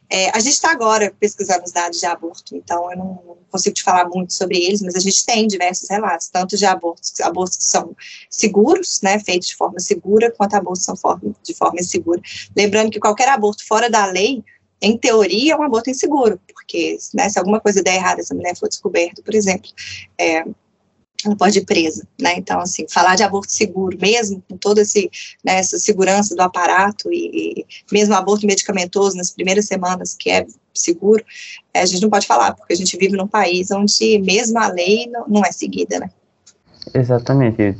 É, a gente está agora pesquisando os dados de aborto, então eu não consigo te falar muito sobre eles, mas a gente tem diversos relatos, tanto de abortos, abortos que são seguros, né, feitos de forma segura, quanto abortos são de forma insegura. Lembrando que qualquer aborto fora da lei, em teoria, é um aborto inseguro, porque né, se alguma coisa der errado, essa mulher for descoberta, por exemplo, é, ela pode ir presa, né? Então, assim, falar de aborto seguro, mesmo com toda esse, né, essa segurança do aparato e, e, mesmo aborto medicamentoso nas primeiras semanas, que é seguro, é, a gente não pode falar, porque a gente vive num país onde mesmo a lei não, não é seguida, né? Exatamente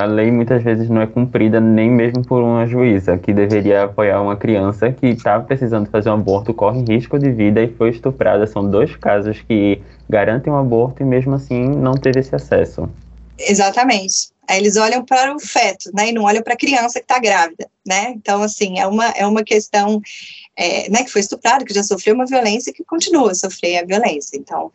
a lei muitas vezes não é cumprida nem mesmo por uma juíza que deveria apoiar uma criança que está precisando fazer um aborto, corre risco de vida e foi estuprada. São dois casos que garantem um aborto e mesmo assim não teve esse acesso. Exatamente. Aí eles olham para o feto, né, e não olham para a criança que está grávida, né? Então, assim, é uma, é uma questão, é, né, que foi estuprado, que já sofreu uma violência e que continua a sofrer a violência. Então,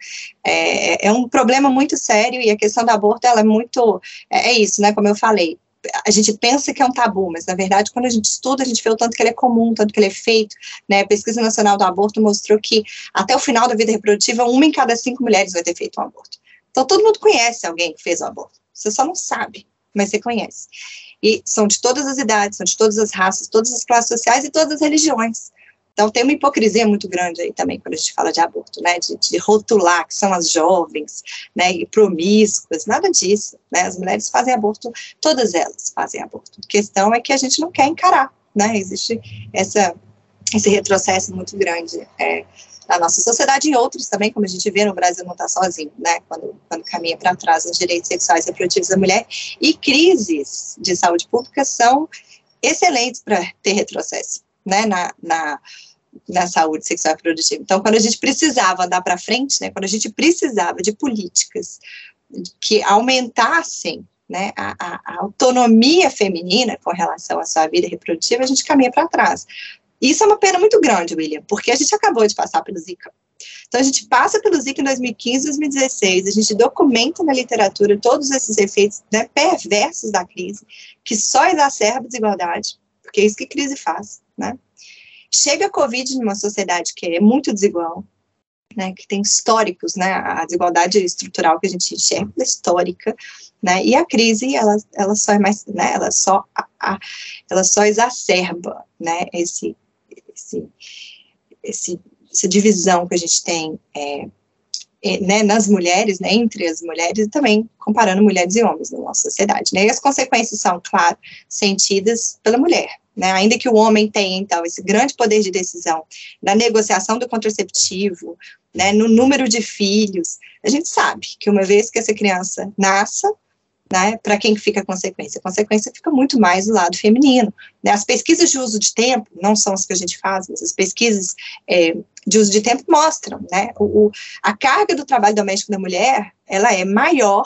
é, é um problema muito sério e a questão do aborto, ela é muito, é, é isso, né, como eu falei, a gente pensa que é um tabu, mas na verdade, quando a gente estuda, a gente vê o tanto que ele é comum, tanto que ele é feito. Né? A Pesquisa Nacional do Aborto mostrou que até o final da vida reprodutiva, uma em cada cinco mulheres vai ter feito um aborto. Então, todo mundo conhece alguém que fez um aborto. Você só não sabe, mas você conhece. E são de todas as idades, são de todas as raças, todas as classes sociais e todas as religiões. Então, tem uma hipocrisia muito grande aí também quando a gente fala de aborto, né? De, de rotular que são as jovens, né? E promíscuas, nada disso, né? As mulheres fazem aborto, todas elas fazem aborto. A questão é que a gente não quer encarar, né? Existe essa, esse retrocesso muito grande. É, na nossa sociedade e outros também, como a gente vê no Brasil não está sozinho, né, quando, quando caminha para trás os direitos sexuais e reprodutivos da mulher, e crises de saúde pública são excelentes para ter retrocesso, né, na, na, na saúde sexual e reprodutiva. Então, quando a gente precisava andar para frente, né, quando a gente precisava de políticas que aumentassem né, a, a, autonomia feminina com relação à sua vida reprodutiva, a gente caminha para trás. Isso é uma pena muito grande, William, porque a gente acabou de passar pelo Zika. Então, a gente passa pelo Zika em 2015, 2016, a gente documenta na literatura todos esses efeitos né, perversos da crise, que só exacerba a desigualdade, porque é isso que crise faz, né? Chega a Covid numa sociedade que é muito desigual, né, que tem históricos, né, a desigualdade estrutural que a gente enxerga é histórica, né, e a crise, ela, ela só é mais, né, ela só, a, a, ela só exacerba, né, esse, esse, esse, essa divisão que a gente tem é, né, nas mulheres, né, entre as mulheres, e também comparando mulheres e homens na nossa sociedade. Né, e as consequências são, claro, sentidas pela mulher. Né, ainda que o homem tenha, então, esse grande poder de decisão na negociação do contraceptivo, né, no número de filhos, a gente sabe que uma vez que essa criança nasça, né, para quem fica a consequência? A consequência fica muito mais do lado feminino. Né? As pesquisas de uso de tempo, não são as que a gente faz, mas as pesquisas é, de uso de tempo mostram, né, o, a carga do trabalho doméstico da mulher, ela é maior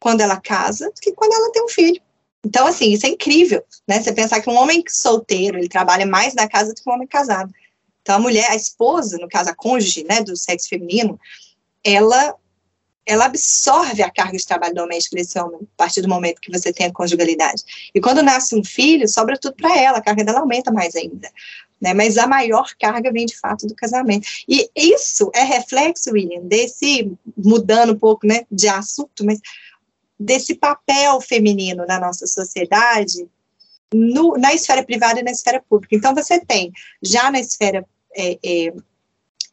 quando ela casa do que quando ela tem um filho. Então, assim, isso é incrível, né, você pensar que um homem solteiro, ele trabalha mais na casa do que um homem casado. Então, a mulher, a esposa, no caso, a cônjuge, né, do sexo feminino, ela ela absorve a carga de trabalho doméstico desse homem a partir do momento que você tem a conjugalidade. E quando nasce um filho, sobra tudo para ela, a carga dela aumenta mais ainda. Né? Mas a maior carga vem de fato do casamento. E isso é reflexo, William, desse, mudando um pouco né, de assunto, mas desse papel feminino na nossa sociedade, no, na esfera privada e na esfera pública. Então, você tem, já na esfera é, é,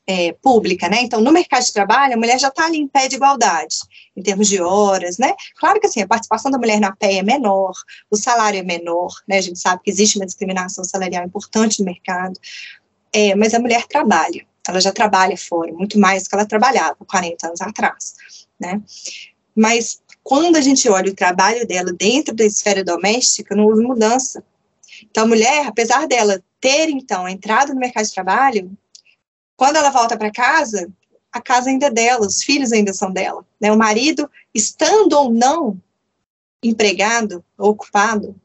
é, pública, né? Então, no mercado de trabalho, a mulher já está ali em pé de igualdade, em termos de horas, né? Claro que assim, a participação da mulher na PE é menor, o salário é menor, né? A gente sabe que existe uma discriminação salarial importante no mercado, é, mas a mulher trabalha, ela já trabalha fora, muito mais do que ela trabalhava 40 anos atrás, né? Mas quando a gente olha o trabalho dela dentro da esfera doméstica, não houve mudança. Então, a mulher, apesar dela ter, então, entrado no mercado de trabalho, quando ela volta para casa, a casa ainda é dela, os filhos ainda são dela. Né? O marido, estando ou não empregado, ocupado,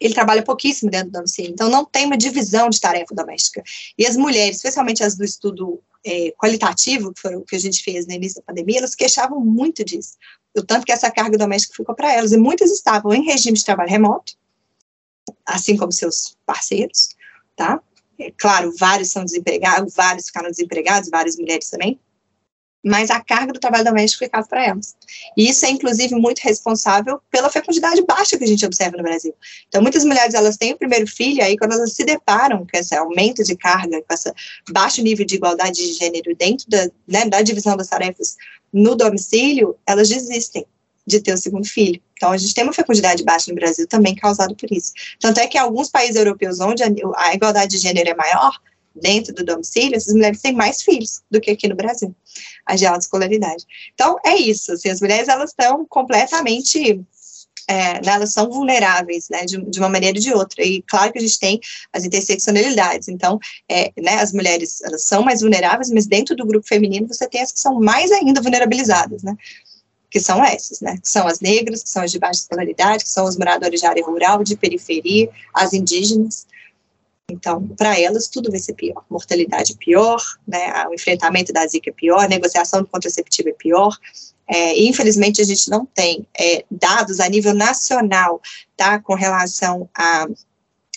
ele trabalha pouquíssimo dentro do domicílio, então não tem uma divisão de tarefa doméstica. E as mulheres, especialmente as do estudo é, qualitativo, que o que a gente fez no início da pandemia, elas queixavam muito disso, o tanto que essa carga doméstica ficou para elas, e muitas estavam em regime de trabalho remoto, assim como seus parceiros, tá? É, claro, vários são desempregados, vários ficaram desempregados, várias mulheres também, mas a carga do trabalho doméstico ficava para elas. E isso é, inclusive, muito responsável pela fecundidade baixa que a gente observa no Brasil. Então, muitas mulheres, elas têm o primeiro filho, aí quando elas se deparam com esse aumento de carga, com esse baixo nível de igualdade de gênero dentro da, né, da divisão das tarefas no domicílio, elas desistem de ter o segundo filho. Então, a gente tem uma fecundidade baixa no Brasil também causado por isso. Tanto é que em alguns países europeus onde a, a igualdade de gênero é maior, dentro do domicílio, essas mulheres têm mais filhos do que aqui no Brasil, a de alta escolaridade. Então, é isso, assim, as mulheres, elas estão completamente, é, né, elas são vulneráveis, né, de, de, uma maneira ou de outra, e claro que a gente tem as interseccionalidades, então, é, né, as mulheres, elas são mais vulneráveis, mas dentro do grupo feminino você tem as que são mais ainda vulnerabilizadas, né, que são essas, né? Que são as negras, que são as de baixa escolaridade, que são os moradores de área rural, de periferia, as indígenas. Então, para elas, tudo vai ser pior. Mortalidade é pior, né? o enfrentamento da zika é pior, a negociação do contraceptivo é pior. É, infelizmente, a gente não tem é, dados a nível nacional tá, com relação a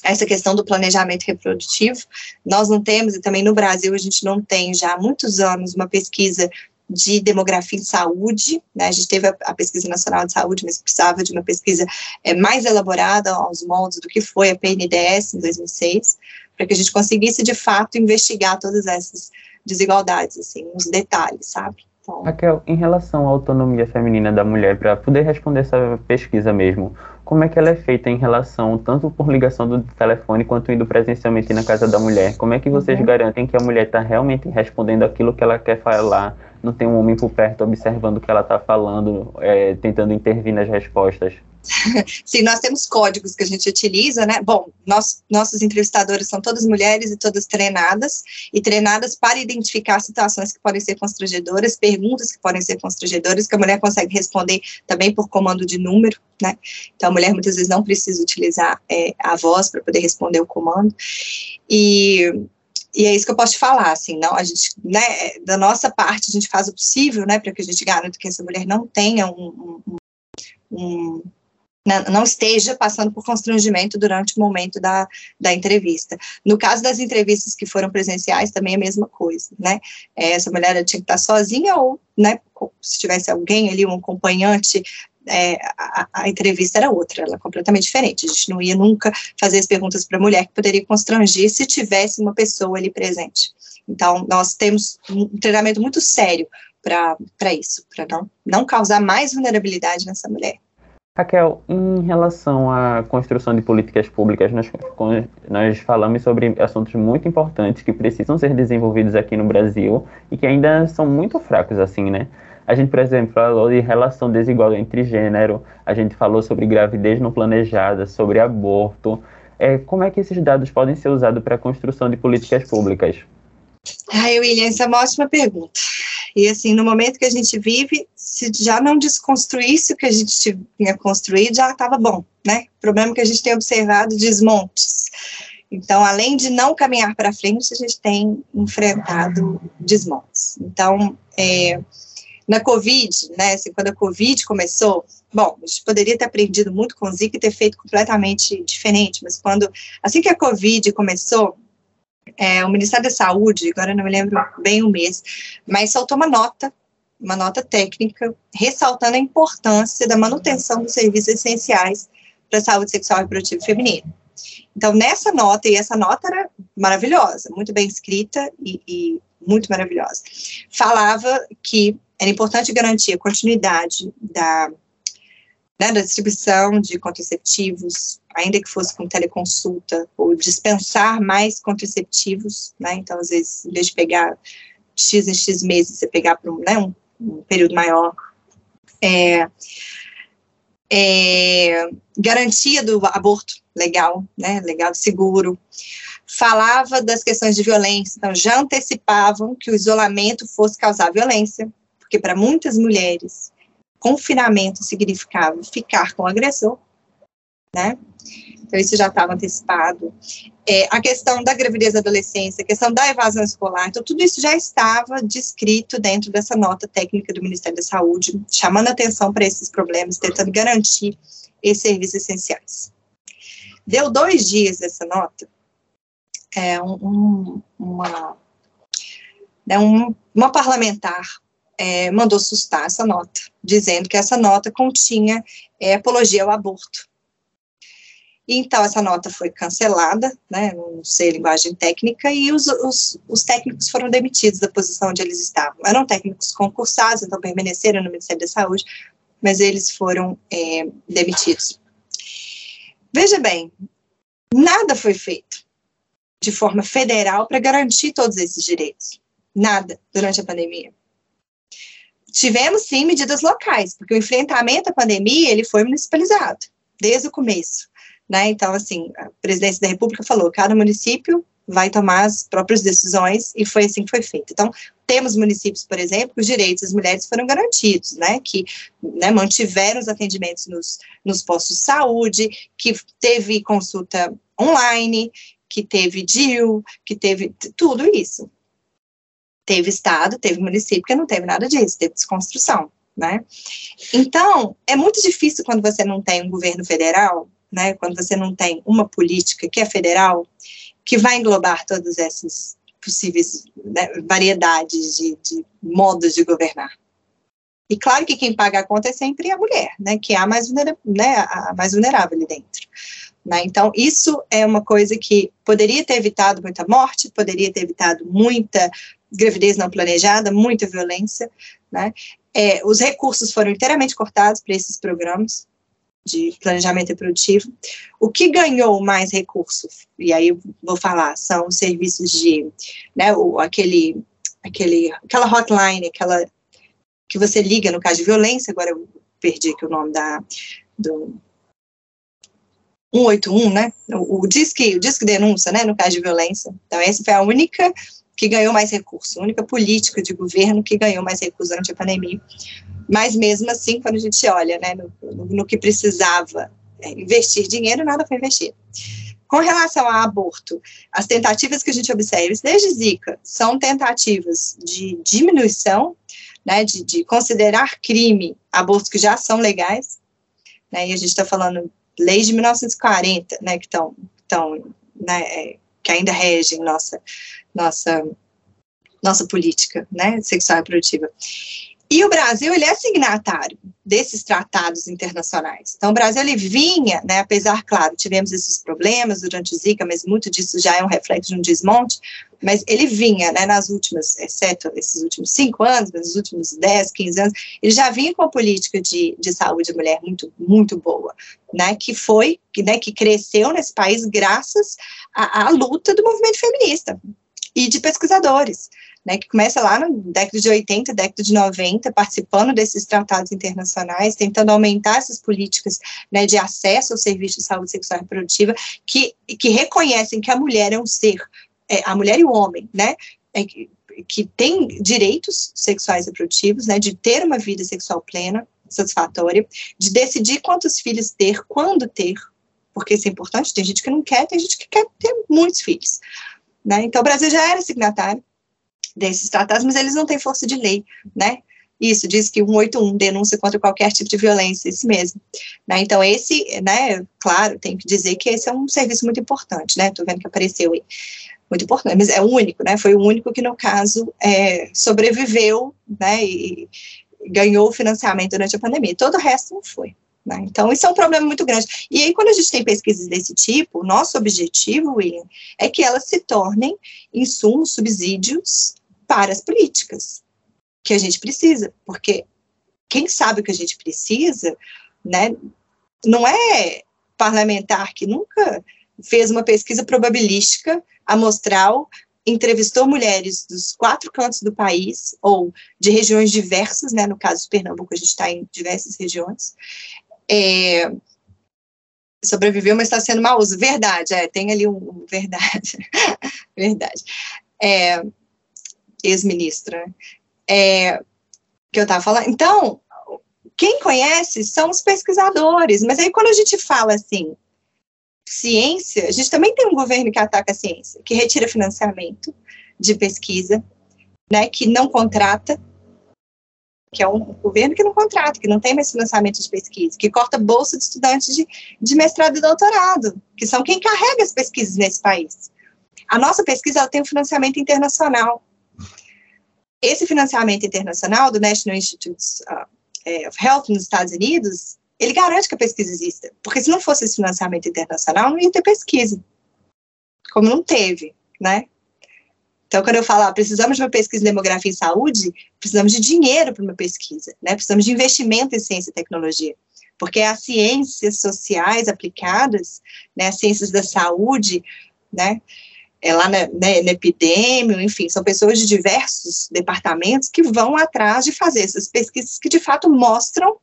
essa questão do planejamento reprodutivo. Nós não temos, e também no Brasil a gente não tem já há muitos anos uma pesquisa de demografia em saúde, né? A gente teve a, a, pesquisa nacional de saúde, mas precisava de uma pesquisa é, mais elaborada aos moldes do que foi a PNDS em 2006, para que a gente conseguisse de fato investigar todas essas desigualdades, assim, os detalhes, sabe? Então... Raquel, em relação à autonomia feminina da mulher, para poder responder essa pesquisa mesmo, como é que ela é feita em relação tanto por ligação do telefone quanto indo presencialmente na casa da mulher? Como é que vocês uhum. garantem que a mulher está realmente respondendo aquilo que ela quer falar? Não tem um homem por perto observando o que ela está falando, é, tentando intervir nas respostas? Sim, nós temos códigos que a gente utiliza, né? Bom, nós, nossos entrevistadores são todas mulheres e todas treinadas, e treinadas para identificar situações que podem ser constrangedoras, perguntas que podem ser constrangedoras, que a mulher consegue responder também por comando de número, né? Então, a mulher muitas vezes não precisa utilizar é, a voz para poder responder o comando. E e é isso que eu posso te falar, assim, não, a gente, né, da nossa parte, a gente faz o possível, né, para que a gente garanta que essa mulher não tenha um, um, um não esteja passando por constrangimento durante o momento da, da entrevista. No caso das entrevistas que foram presenciais, também é a mesma coisa, né? É, essa mulher tinha que estar sozinha ou, né, se tivesse alguém ali, um acompanhante, é, a, a, entrevista era outra, ela é completamente diferente. A gente não ia nunca fazer as perguntas para a mulher que poderia constranger se tivesse uma pessoa ali presente. Então, nós temos um treinamento muito sério para isso, para não, não causar mais vulnerabilidade nessa mulher. Raquel, em relação à construção de políticas públicas, nós, nós falamos sobre assuntos muito importantes que precisam ser desenvolvidos aqui no Brasil e que ainda são muito fracos, assim, né? A gente, por exemplo, falou de relação desigual entre gênero, a gente falou sobre gravidez não planejada, sobre aborto. É, como é que esses dados podem ser usados para a construção de políticas públicas? Ai, William, essa é uma ótima pergunta. E assim, no momento que a gente vive, se já não desconstruísse o que a gente tinha construído, já estava bom, né? O problema é que a gente tem observado desmontes. Então, além de não caminhar para frente, a gente tem enfrentado desmontes. Então, é, na Covid, né, assim, quando a Covid começou, bom, a gente poderia ter aprendido muito com o Zika e ter feito completamente diferente, mas quando, assim que a Covid começou, é, o Ministério da Saúde, agora não me lembro bem o mês, mas soltou uma nota, uma nota técnica, ressaltando a importância da manutenção dos serviços essenciais para a saúde sexual e reprodutiva feminina. Então, nessa nota, e essa nota era maravilhosa, muito bem escrita e, e muito maravilhosa, falava que era importante garantir a continuidade da né, da distribuição de contraceptivos, ainda que fosse com teleconsulta, ou dispensar mais contraceptivos, né, então, às vezes, em vez de pegar X em X meses, você pegar um, né, um, um, período maior, é, é, garantia do aborto legal, né, legal, seguro, falava das questões de violência, então já antecipavam que o isolamento fosse causar violência, porque para muitas mulheres confinamento significava ficar com o agressor, né? Então, isso já estava antecipado. É, a questão da gravidez da adolescência, a questão da evasão escolar, então, tudo isso já estava descrito dentro dessa nota técnica do Ministério da Saúde, chamando atenção para esses problemas, tentando garantir esses serviços essenciais. Deu dois dias dessa nota, é, um, uma, né, um, uma parlamentar é, mandou sustar essa nota, dizendo que essa nota continha é, apologia ao aborto. Então, essa nota foi cancelada, né, não sei linguagem técnica, e os, os, os, técnicos foram demitidos da posição onde eles estavam. Eram técnicos concursados, então permaneceram no Ministério da Saúde, mas eles foram é, demitidos. Veja bem, nada foi feito de forma federal para garantir todos esses direitos. Nada durante a pandemia tivemos sim medidas locais, porque o enfrentamento à pandemia ele foi municipalizado desde o começo, né? Então assim, a presidência da República falou, cada município vai tomar as próprias decisões, e foi assim que foi feito. Então, temos municípios, por exemplo, que os direitos das mulheres foram garantidos, né, que né, mantiveram os atendimentos nos, nos postos de saúde, que teve consulta online, que teve DIL, que teve tudo isso. Teve estado, teve município que não teve nada disso, teve desconstrução, né? Então, é muito difícil quando você não tem um governo federal, né, quando você não tem uma política que é federal, que vai englobar todas essas possíveis né, variedades de, de, modos de governar. E claro que quem paga a conta é sempre a mulher, né, que é a mais, vulnerável, né, a mais vulnerável ali dentro. Né? Então, isso é uma coisa que poderia ter evitado muita morte, poderia ter evitado muita gravidez não planejada, muita violência. Né? É, os recursos foram inteiramente cortados para esses programas de planejamento reprodutivo. O que ganhou mais recursos, e aí vou falar, são os serviços de, né, o, aquele, aquele, aquela hotline, aquela que você liga no caso de violência, agora eu perdi aqui o nome da, do 181, né, o, o disque, o disque denúncia, né, no caso de violência. Então, essa foi a única que ganhou mais recursos, a única política de governo que ganhou mais recursos durante a pandemia. Mas mesmo assim, quando a gente olha né, no, no, no que precisava é, investir dinheiro, nada foi investido. Com relação ao aborto, as tentativas que a gente observa, desde Zika, são tentativas de diminuição, né, de, de considerar crime abortos que já são legais, né, e a gente está falando leis de 1940, né, que estão, né, é, que ainda regem nossa, nossa, nossa política, né, sexual e reprodutiva. E o Brasil, ele é signatário desses tratados internacionais. Então, o Brasil, ele vinha, né, apesar, claro, tivemos esses problemas durante o Zika, mas muito disso já é um reflexo de um desmonte, mas ele vinha, né, nas últimas, exceto esses últimos cinco anos, nos últimos dez, quinze anos, ele já vinha com a política de, de saúde mulher muito, muito boa, né, que foi, que, né, que cresceu nesse país graças à, à luta do movimento feminista e de pesquisadores né, que começa lá no década de 80, década de 90, participando desses tratados internacionais, tentando aumentar essas políticas né, de acesso ao serviço de saúde sexual e reprodutiva, que, que reconhecem que a mulher é um ser, é, a mulher e o homem, né, é, que, que tem direitos sexuais e reprodutivos, né, de ter uma vida sexual plena, satisfatória, de decidir quantos filhos ter, quando ter, porque isso é importante, tem gente que não quer, tem gente que quer ter muitos filhos. Né? Então, o Brasil já era signatário desses tratados, mas eles não têm força de lei, né? Isso, diz que 181 denúncia contra qualquer tipo de violência, esse mesmo. Né? Então, esse, né, claro, tem que dizer que esse é um serviço muito importante, né? Estou vendo que apareceu aí. Muito importante, mas é o único, né? Foi o único que, no caso, é, sobreviveu, né? E ganhou financiamento durante a pandemia. Todo o resto não foi. Né? Então, isso é um problema muito grande. E aí, quando a gente tem pesquisas desse tipo, nosso objetivo, William, é que elas se tornem insumos, subsídios para as políticas que a gente precisa, porque quem sabe o que a gente precisa, né, não é parlamentar que nunca fez uma pesquisa probabilística amostral, entrevistou mulheres dos quatro cantos do país, ou de regiões diversas, né, no caso de Pernambuco, a gente está em diversas regiões, é, sobreviveu, mas está sendo mal uso. Verdade, é, tem ali um, um verdade, verdade. É, ex-ministra, é, que eu estava falando. Então, quem conhece são os pesquisadores, mas aí quando a gente fala assim, ciência, a gente também tem um governo que ataca a ciência, que retira financiamento de pesquisa, né, que não contrata, que é um governo que não contrata, que não tem mais financiamento de pesquisa, que corta bolsa de estudantes de, de mestrado e doutorado, que são quem carrega as pesquisas nesse país. A nossa pesquisa ela tem um financiamento internacional, esse financiamento internacional do National Institute uh, é, of Health nos Estados Unidos, ele garante que a pesquisa exista, porque se não fosse esse financiamento internacional, não ia ter pesquisa, como não teve, né? Então, quando eu falo, ah, precisamos de uma pesquisa em demografia e saúde, precisamos de dinheiro para uma pesquisa, né? Precisamos de investimento em ciência e tecnologia, porque as ciências sociais aplicadas, né, as ciências da saúde, né, é lá na, né, na epidêmio, enfim, são pessoas de diversos departamentos que vão atrás de fazer essas pesquisas que de fato mostram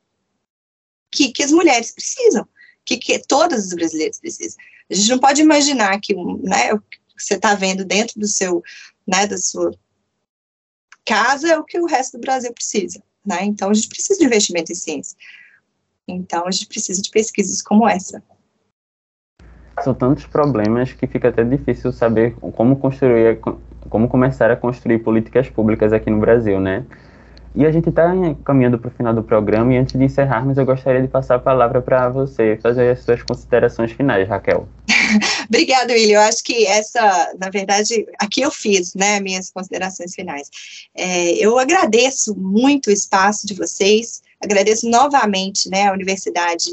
que, que as mulheres precisam, que, que todas as brasileiras precisam. A gente não pode imaginar que, né, que você está vendo dentro do seu, né, da sua casa é o que o resto do Brasil precisa, né? Então a gente precisa de investimento em ciência. Então a gente precisa de pesquisas como essa. São tantos problemas que fica até difícil saber como construir, como começar a construir políticas públicas aqui no Brasil, né? E a gente está caminhando para o final do programa e antes de encerrarmos, eu gostaria de passar a palavra para você fazer as suas considerações finais, Raquel. Obrigada, William. Eu acho que essa, na verdade, aqui eu fiz, né, minhas considerações finais. É, eu agradeço muito o espaço de vocês, agradeço novamente, né, a Universidade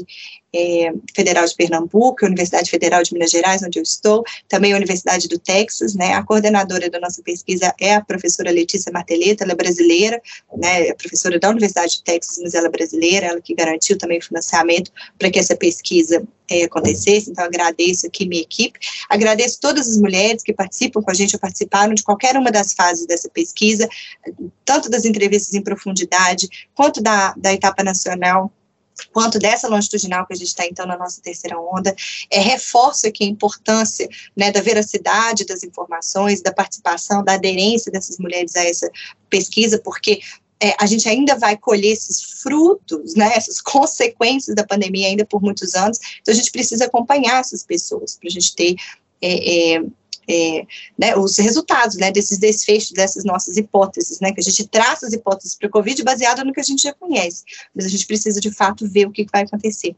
é, Federal de Pernambuco, Universidade Federal de Minas Gerais, onde eu estou, também a Universidade do Texas, né, a coordenadora da nossa pesquisa é a professora Letícia Marteleta, ela é brasileira, né, é professora da Universidade do Texas, mas ela é brasileira, ela que garantiu também o financiamento para que essa pesquisa é, acontecesse, então agradeço aqui minha equipe, agradeço todas as mulheres que participam com a gente ou participaram de qualquer uma das fases dessa pesquisa, tanto das entrevistas em profundidade, quanto da, da etapa nacional, quanto dessa longitudinal que a gente está então na nossa terceira onda, é, reforça aqui a importância né, da veracidade das informações, da participação, da aderência dessas mulheres a essa pesquisa, porque é, a gente ainda vai colher esses frutos, né, essas consequências da pandemia ainda por muitos anos, então a gente precisa acompanhar essas pessoas para a gente ter é, é, é, né, os resultados né, desses desfechos, dessas nossas hipóteses, né, que a gente traça as hipóteses para o Covid baseado no que a gente já conhece, mas a gente precisa de fato ver o que vai acontecer.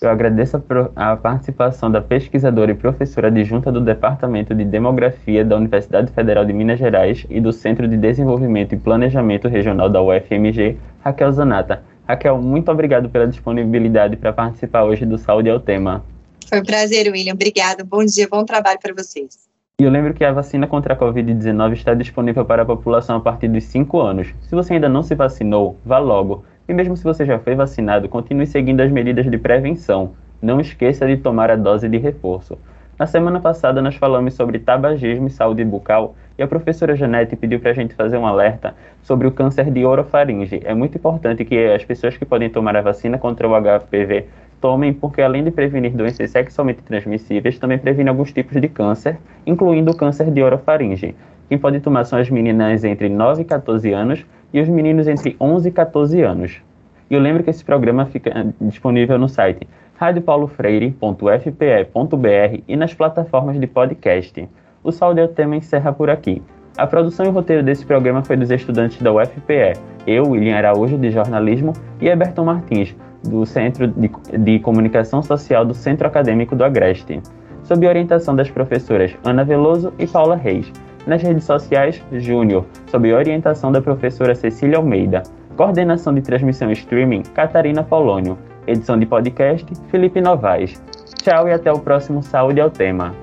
Eu agradeço a, a participação da pesquisadora e professora adjunta do Departamento de Demografia da Universidade Federal de Minas Gerais e do Centro de Desenvolvimento e Planejamento Regional da UFMG, Raquel Zanata. Raquel, muito obrigado pela disponibilidade para participar hoje do Saúde ao Tema. Foi um prazer, William. Obrigada. Bom dia, bom trabalho para vocês. E eu lembro que a vacina contra a Covid-19 está disponível para a população a partir dos 5 anos. Se você ainda não se vacinou, vá logo. E mesmo se você já foi vacinado, continue seguindo as medidas de prevenção. Não esqueça de tomar a dose de reforço. Na semana passada nós falamos sobre tabagismo e saúde bucal e a professora Janete pediu para a gente fazer um alerta sobre o câncer de orofaringe. É muito importante que as pessoas que podem tomar a vacina contra o HPV tomem, porque além de prevenir doenças sexualmente transmissíveis, também previne alguns tipos de câncer, incluindo o câncer de orofaringe. Quem pode tomar são as meninas entre 9 e 14 anos e os meninos entre 11 e 14 anos. E eu lembro que esse programa fica disponível no site radiopaulofreire.fpe.br e nas plataformas de podcast. O Saúde é o tema encerra por aqui. A produção e o roteiro desse programa foi dos estudantes da UFPE, eu, William Araújo, de jornalismo, e Eberton Martins, do Centro de, de Comunicação Social do Centro Acadêmico do Agreste, sob orientação das professoras Ana Veloso e Paula Reis. Nas redes sociais, Júnior, sob orientação da professora Cecília Almeida. Coordenação de transmissão streaming, Catarina Polônio. Edição de podcast, Felipe Novaes. Tchau e até o próximo Saúde ao Tema.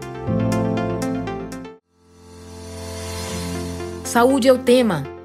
Saúde é o tema